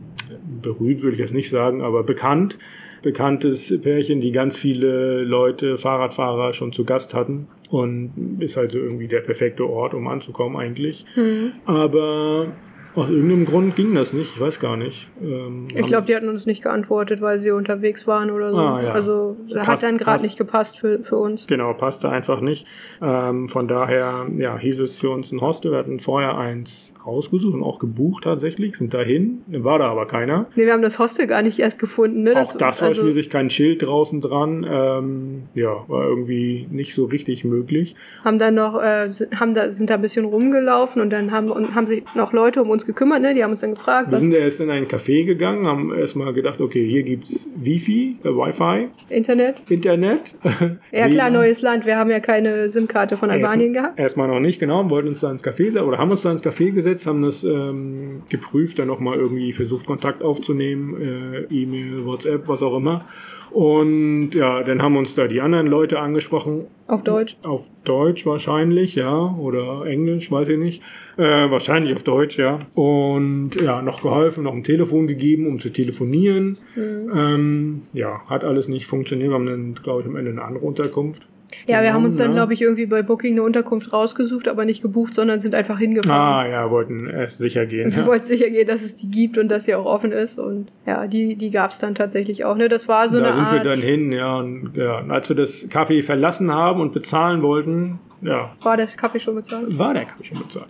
berühmt würde ich jetzt nicht sagen, aber bekannt, bekanntes Pärchen, die ganz viele Leute, Fahrradfahrer schon zu Gast hatten. Und ist halt so irgendwie der perfekte Ort, um anzukommen eigentlich. Hm. Aber aus irgendeinem Grund ging das nicht, ich weiß gar nicht. Ähm, Ich glaube, die hatten uns nicht geantwortet, weil sie unterwegs waren oder so. Ah, ja. Also hat Passt- dann gerade nicht gepasst für, für uns. Genau, passte einfach nicht. Ähm, von daher ja, hieß es für uns ein Hostel. Wir hatten vorher eins rausgesucht und auch gebucht tatsächlich, sind dahin, war da aber keiner. Nee, wir haben das Hostel gar nicht erst gefunden, ne? auch das war also, schwierig, kein Schild draußen dran. Ähm, ja, war irgendwie nicht so richtig möglich. haben dann noch, äh, haben da, sind da ein bisschen rumgelaufen und dann haben, und haben sich noch Leute um uns gekümmert, ne? Die haben uns dann gefragt, Wir sind erst in ein Café gegangen, haben erstmal gedacht, okay, hier gibt's Wifi, äh, Wi-Fi, Internet. Internet. Ja klar, neues Land. Wir haben ja keine SIM-Karte von Albanien Erst- gehabt. Erstmal noch nicht, genau. Wollten uns da ins Café oder haben uns da ins Café gesetzt, haben das ähm, geprüft, dann nochmal irgendwie versucht, Kontakt aufzunehmen, äh, E-Mail, WhatsApp, was auch immer. Und ja, dann haben uns da die anderen Leute angesprochen, Auf Deutsch. auf Deutsch wahrscheinlich, ja, oder Englisch, weiß ich nicht. Äh, wahrscheinlich auf Deutsch, ja. Und ja, noch geholfen, noch ein Telefon gegeben, um zu telefonieren. Mhm. Ähm, ja, hat alles nicht funktioniert. Wir haben dann, glaube ich, am Ende eine andere Unterkunft. Ja, wir haben uns dann, ja. glaube ich, irgendwie bei Booking eine Unterkunft rausgesucht, aber nicht gebucht, sondern sind einfach hingefahren. Ah, ja, wollten erst sicher gehen. Wir Ja. wollten sicher gehen, dass es die gibt und dass sie auch offen ist. Und ja, die, die gab es dann tatsächlich auch. Ne? Das war so da eine sind Art. wir dann hin, ja, und, ja. Und als wir das Café verlassen haben und bezahlen wollten, ja, war der Kaffee schon bezahlt? war der Kaffee schon bezahlt.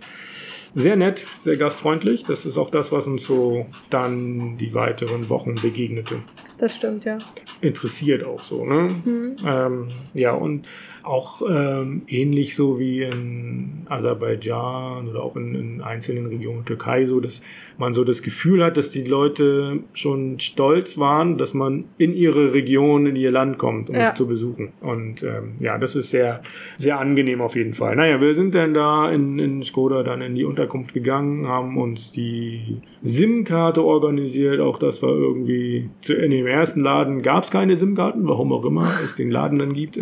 Sehr nett, sehr gastfreundlich. Das ist auch das, was uns so dann die weiteren Wochen begegnete. Das stimmt, ja. Interessiert auch so, ne? Mhm. Ähm, ja, und auch ähm, ähnlich so wie in Aserbaidschan oder auch in, in einzelnen Regionen Türkei so, dass man so das Gefühl hat, dass die Leute schon stolz waren, dass man in ihre Region, in ihr Land kommt, um Ja. es zu besuchen. Und ähm, ja, das ist sehr, sehr angenehm auf jeden Fall. Naja, wir sind dann da in, in Skoda dann in die Unterkunft gegangen, haben uns die SIM-Karte organisiert. Auch das war irgendwie, zu, in dem ersten Laden gab es keine SIM-Karten, warum auch immer es den Laden dann gibt.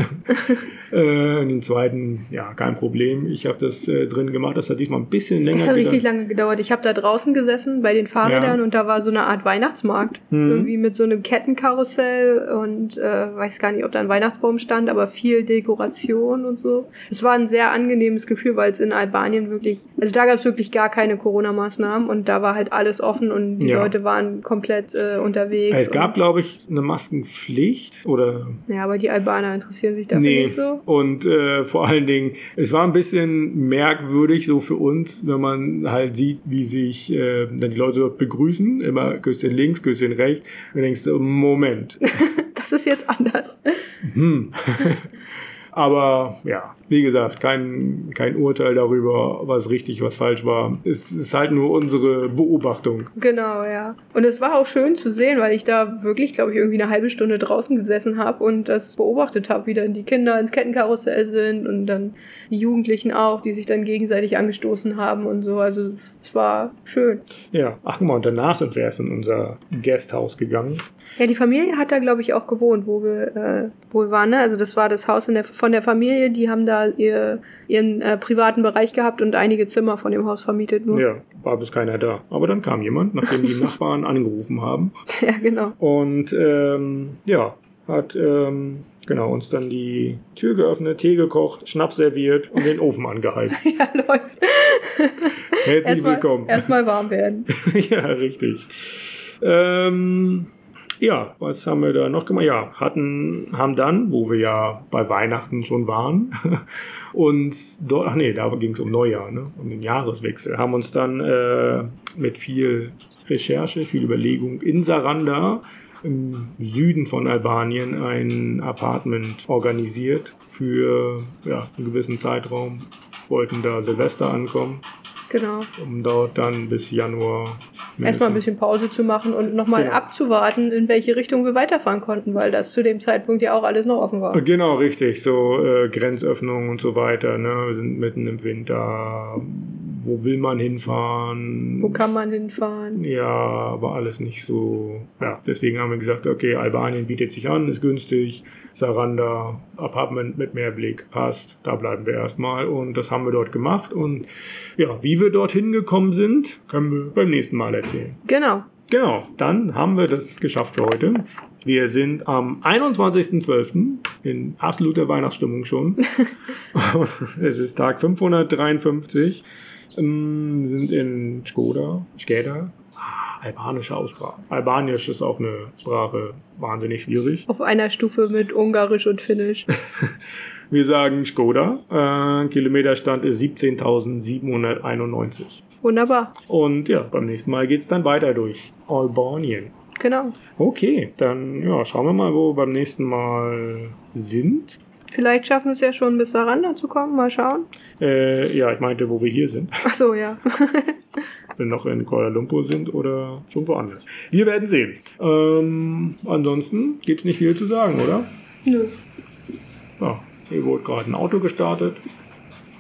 äh, in dem zweiten, ja, kein Problem. Ich habe das äh, drin gemacht. Das hat diesmal ein bisschen länger Das hat richtig gedauert. lange gedauert. Ich habe da draußen gesessen bei den Fahrrädern Ja. und da war so eine Art Weihnachtsmarkt. Mhm. Irgendwie mit so einem Kettenkarussell und äh, weiß gar nicht, ob da ein Weihnachtsbaum stand, aber viel Dekoration und so. Es war ein sehr angenehmes Gefühl, weil es in Albanien wirklich, also da gab es wirklich gar keine Corona-Maßnahmen und da war halt alles offen und die Ja. Leute waren komplett äh, unterwegs. Es gab, glaube ich, eine Maskenpflicht oder ja, aber die Albaner interessieren sich dafür Nee, nicht so. Und äh, vor allen Dingen, es war ein bisschen merkwürdig so für uns, wenn man halt sieht, wie sich äh, dann die Leute dort begrüßen, immer Küsschen links, Küsschen rechts, und du denkst, so, Moment, Das ist jetzt anders. hm. Aber ja, wie gesagt, kein, kein Urteil darüber, was richtig, was falsch war. Es ist halt nur unsere Beobachtung. Genau, ja. Und es war auch schön zu sehen, weil ich da wirklich, glaube ich, irgendwie eine halbe Stunde draußen gesessen habe und das beobachtet habe, wie dann die Kinder ins Kettenkarussell sind und dann die Jugendlichen auch, die sich dann gegenseitig angestoßen haben und so. Also es war schön. Ja, ach guck mal, und danach sind wir erst in unser Guesthouse gegangen. Ja, die Familie hat da, glaube ich, auch gewohnt, wo wir, äh, wo wir waren. Ne? Also das war das Haus der, von der Familie, die haben da ihr, ihren äh, privaten Bereich gehabt und einige Zimmer von dem Haus vermietet nur. Ja, war bis keiner da. Aber dann kam jemand, nachdem die Nachbarn angerufen haben. ja genau. Und ähm, ja, hat ähm, genau uns dann die Tür geöffnet, Tee gekocht, Schnaps serviert und den Ofen angeheizt. ja, läuft. Herzlich Erstmal willkommen. erstmal warm werden. ja, richtig. Ähm, ja, was haben wir da noch gemacht? Ja, hatten, haben dann, wo wir ja bei Weihnachten schon waren, uns dort, ach nee, da ging es um Neujahr, ne? um den Jahreswechsel, haben uns dann äh, mit viel Recherche, viel Überlegung in Saranda im Süden von Albanien ein Apartment organisiert für ja, einen gewissen Zeitraum. Wollten da Silvester ankommen, Genau. um dort dann bis Januar Erstmal ein bisschen Pause zu machen und nochmal Genau. abzuwarten, in welche Richtung wir weiterfahren konnten, weil das zu dem Zeitpunkt ja auch alles noch offen war. Genau, richtig. So äh, Grenzöffnungen und so weiter. Ne? Wir sind mitten im Winter. Wo will man hinfahren? Wo kann man hinfahren? ja, aber alles nicht so. Ja, deswegen haben wir gesagt, okay, Albanien bietet sich an, ist günstig. Saranda, Apartment mit Meerblick, passt. Da bleiben wir erstmal. Und das haben wir dort gemacht. Und ja, wie wir dorthin gekommen sind, können wir beim nächsten Mal erzählen. Genau. Genau, dann haben wir das geschafft für heute. Wir sind am 21.12. in absoluter Weihnachtsstimmung schon. es ist Tag 553. Ähm, sind in Skoda, Skeda. Ah, albanische Aussprache. Albanisch ist auch eine Sprache wahnsinnig schwierig. Auf einer Stufe mit Ungarisch und Finnisch. Wir sagen Skoda. Äh, Kilometerstand ist 17.791. Wunderbar. Und ja, beim nächsten Mal geht es dann weiter durch Albanien. Genau. Okay, dann ja, schauen wir mal, wo wir beim nächsten Mal sind. Vielleicht schaffen wir es ja schon bis Saranda zu kommen. Mal schauen. Äh, ja, ich meinte, wo wir hier sind. Ach so, ja. Wenn wir noch in Kuala Lumpur sind oder schon woanders. Wir werden sehen. Ähm, ansonsten gibt es nicht viel zu sagen, oder? Nö. Ja, hier wurde gerade ein Auto gestartet.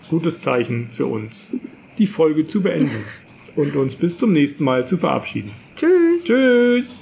Gutes Zeichen für uns, die Folge zu beenden und uns bis zum nächsten Mal zu verabschieden. Tschüss. Tschüss!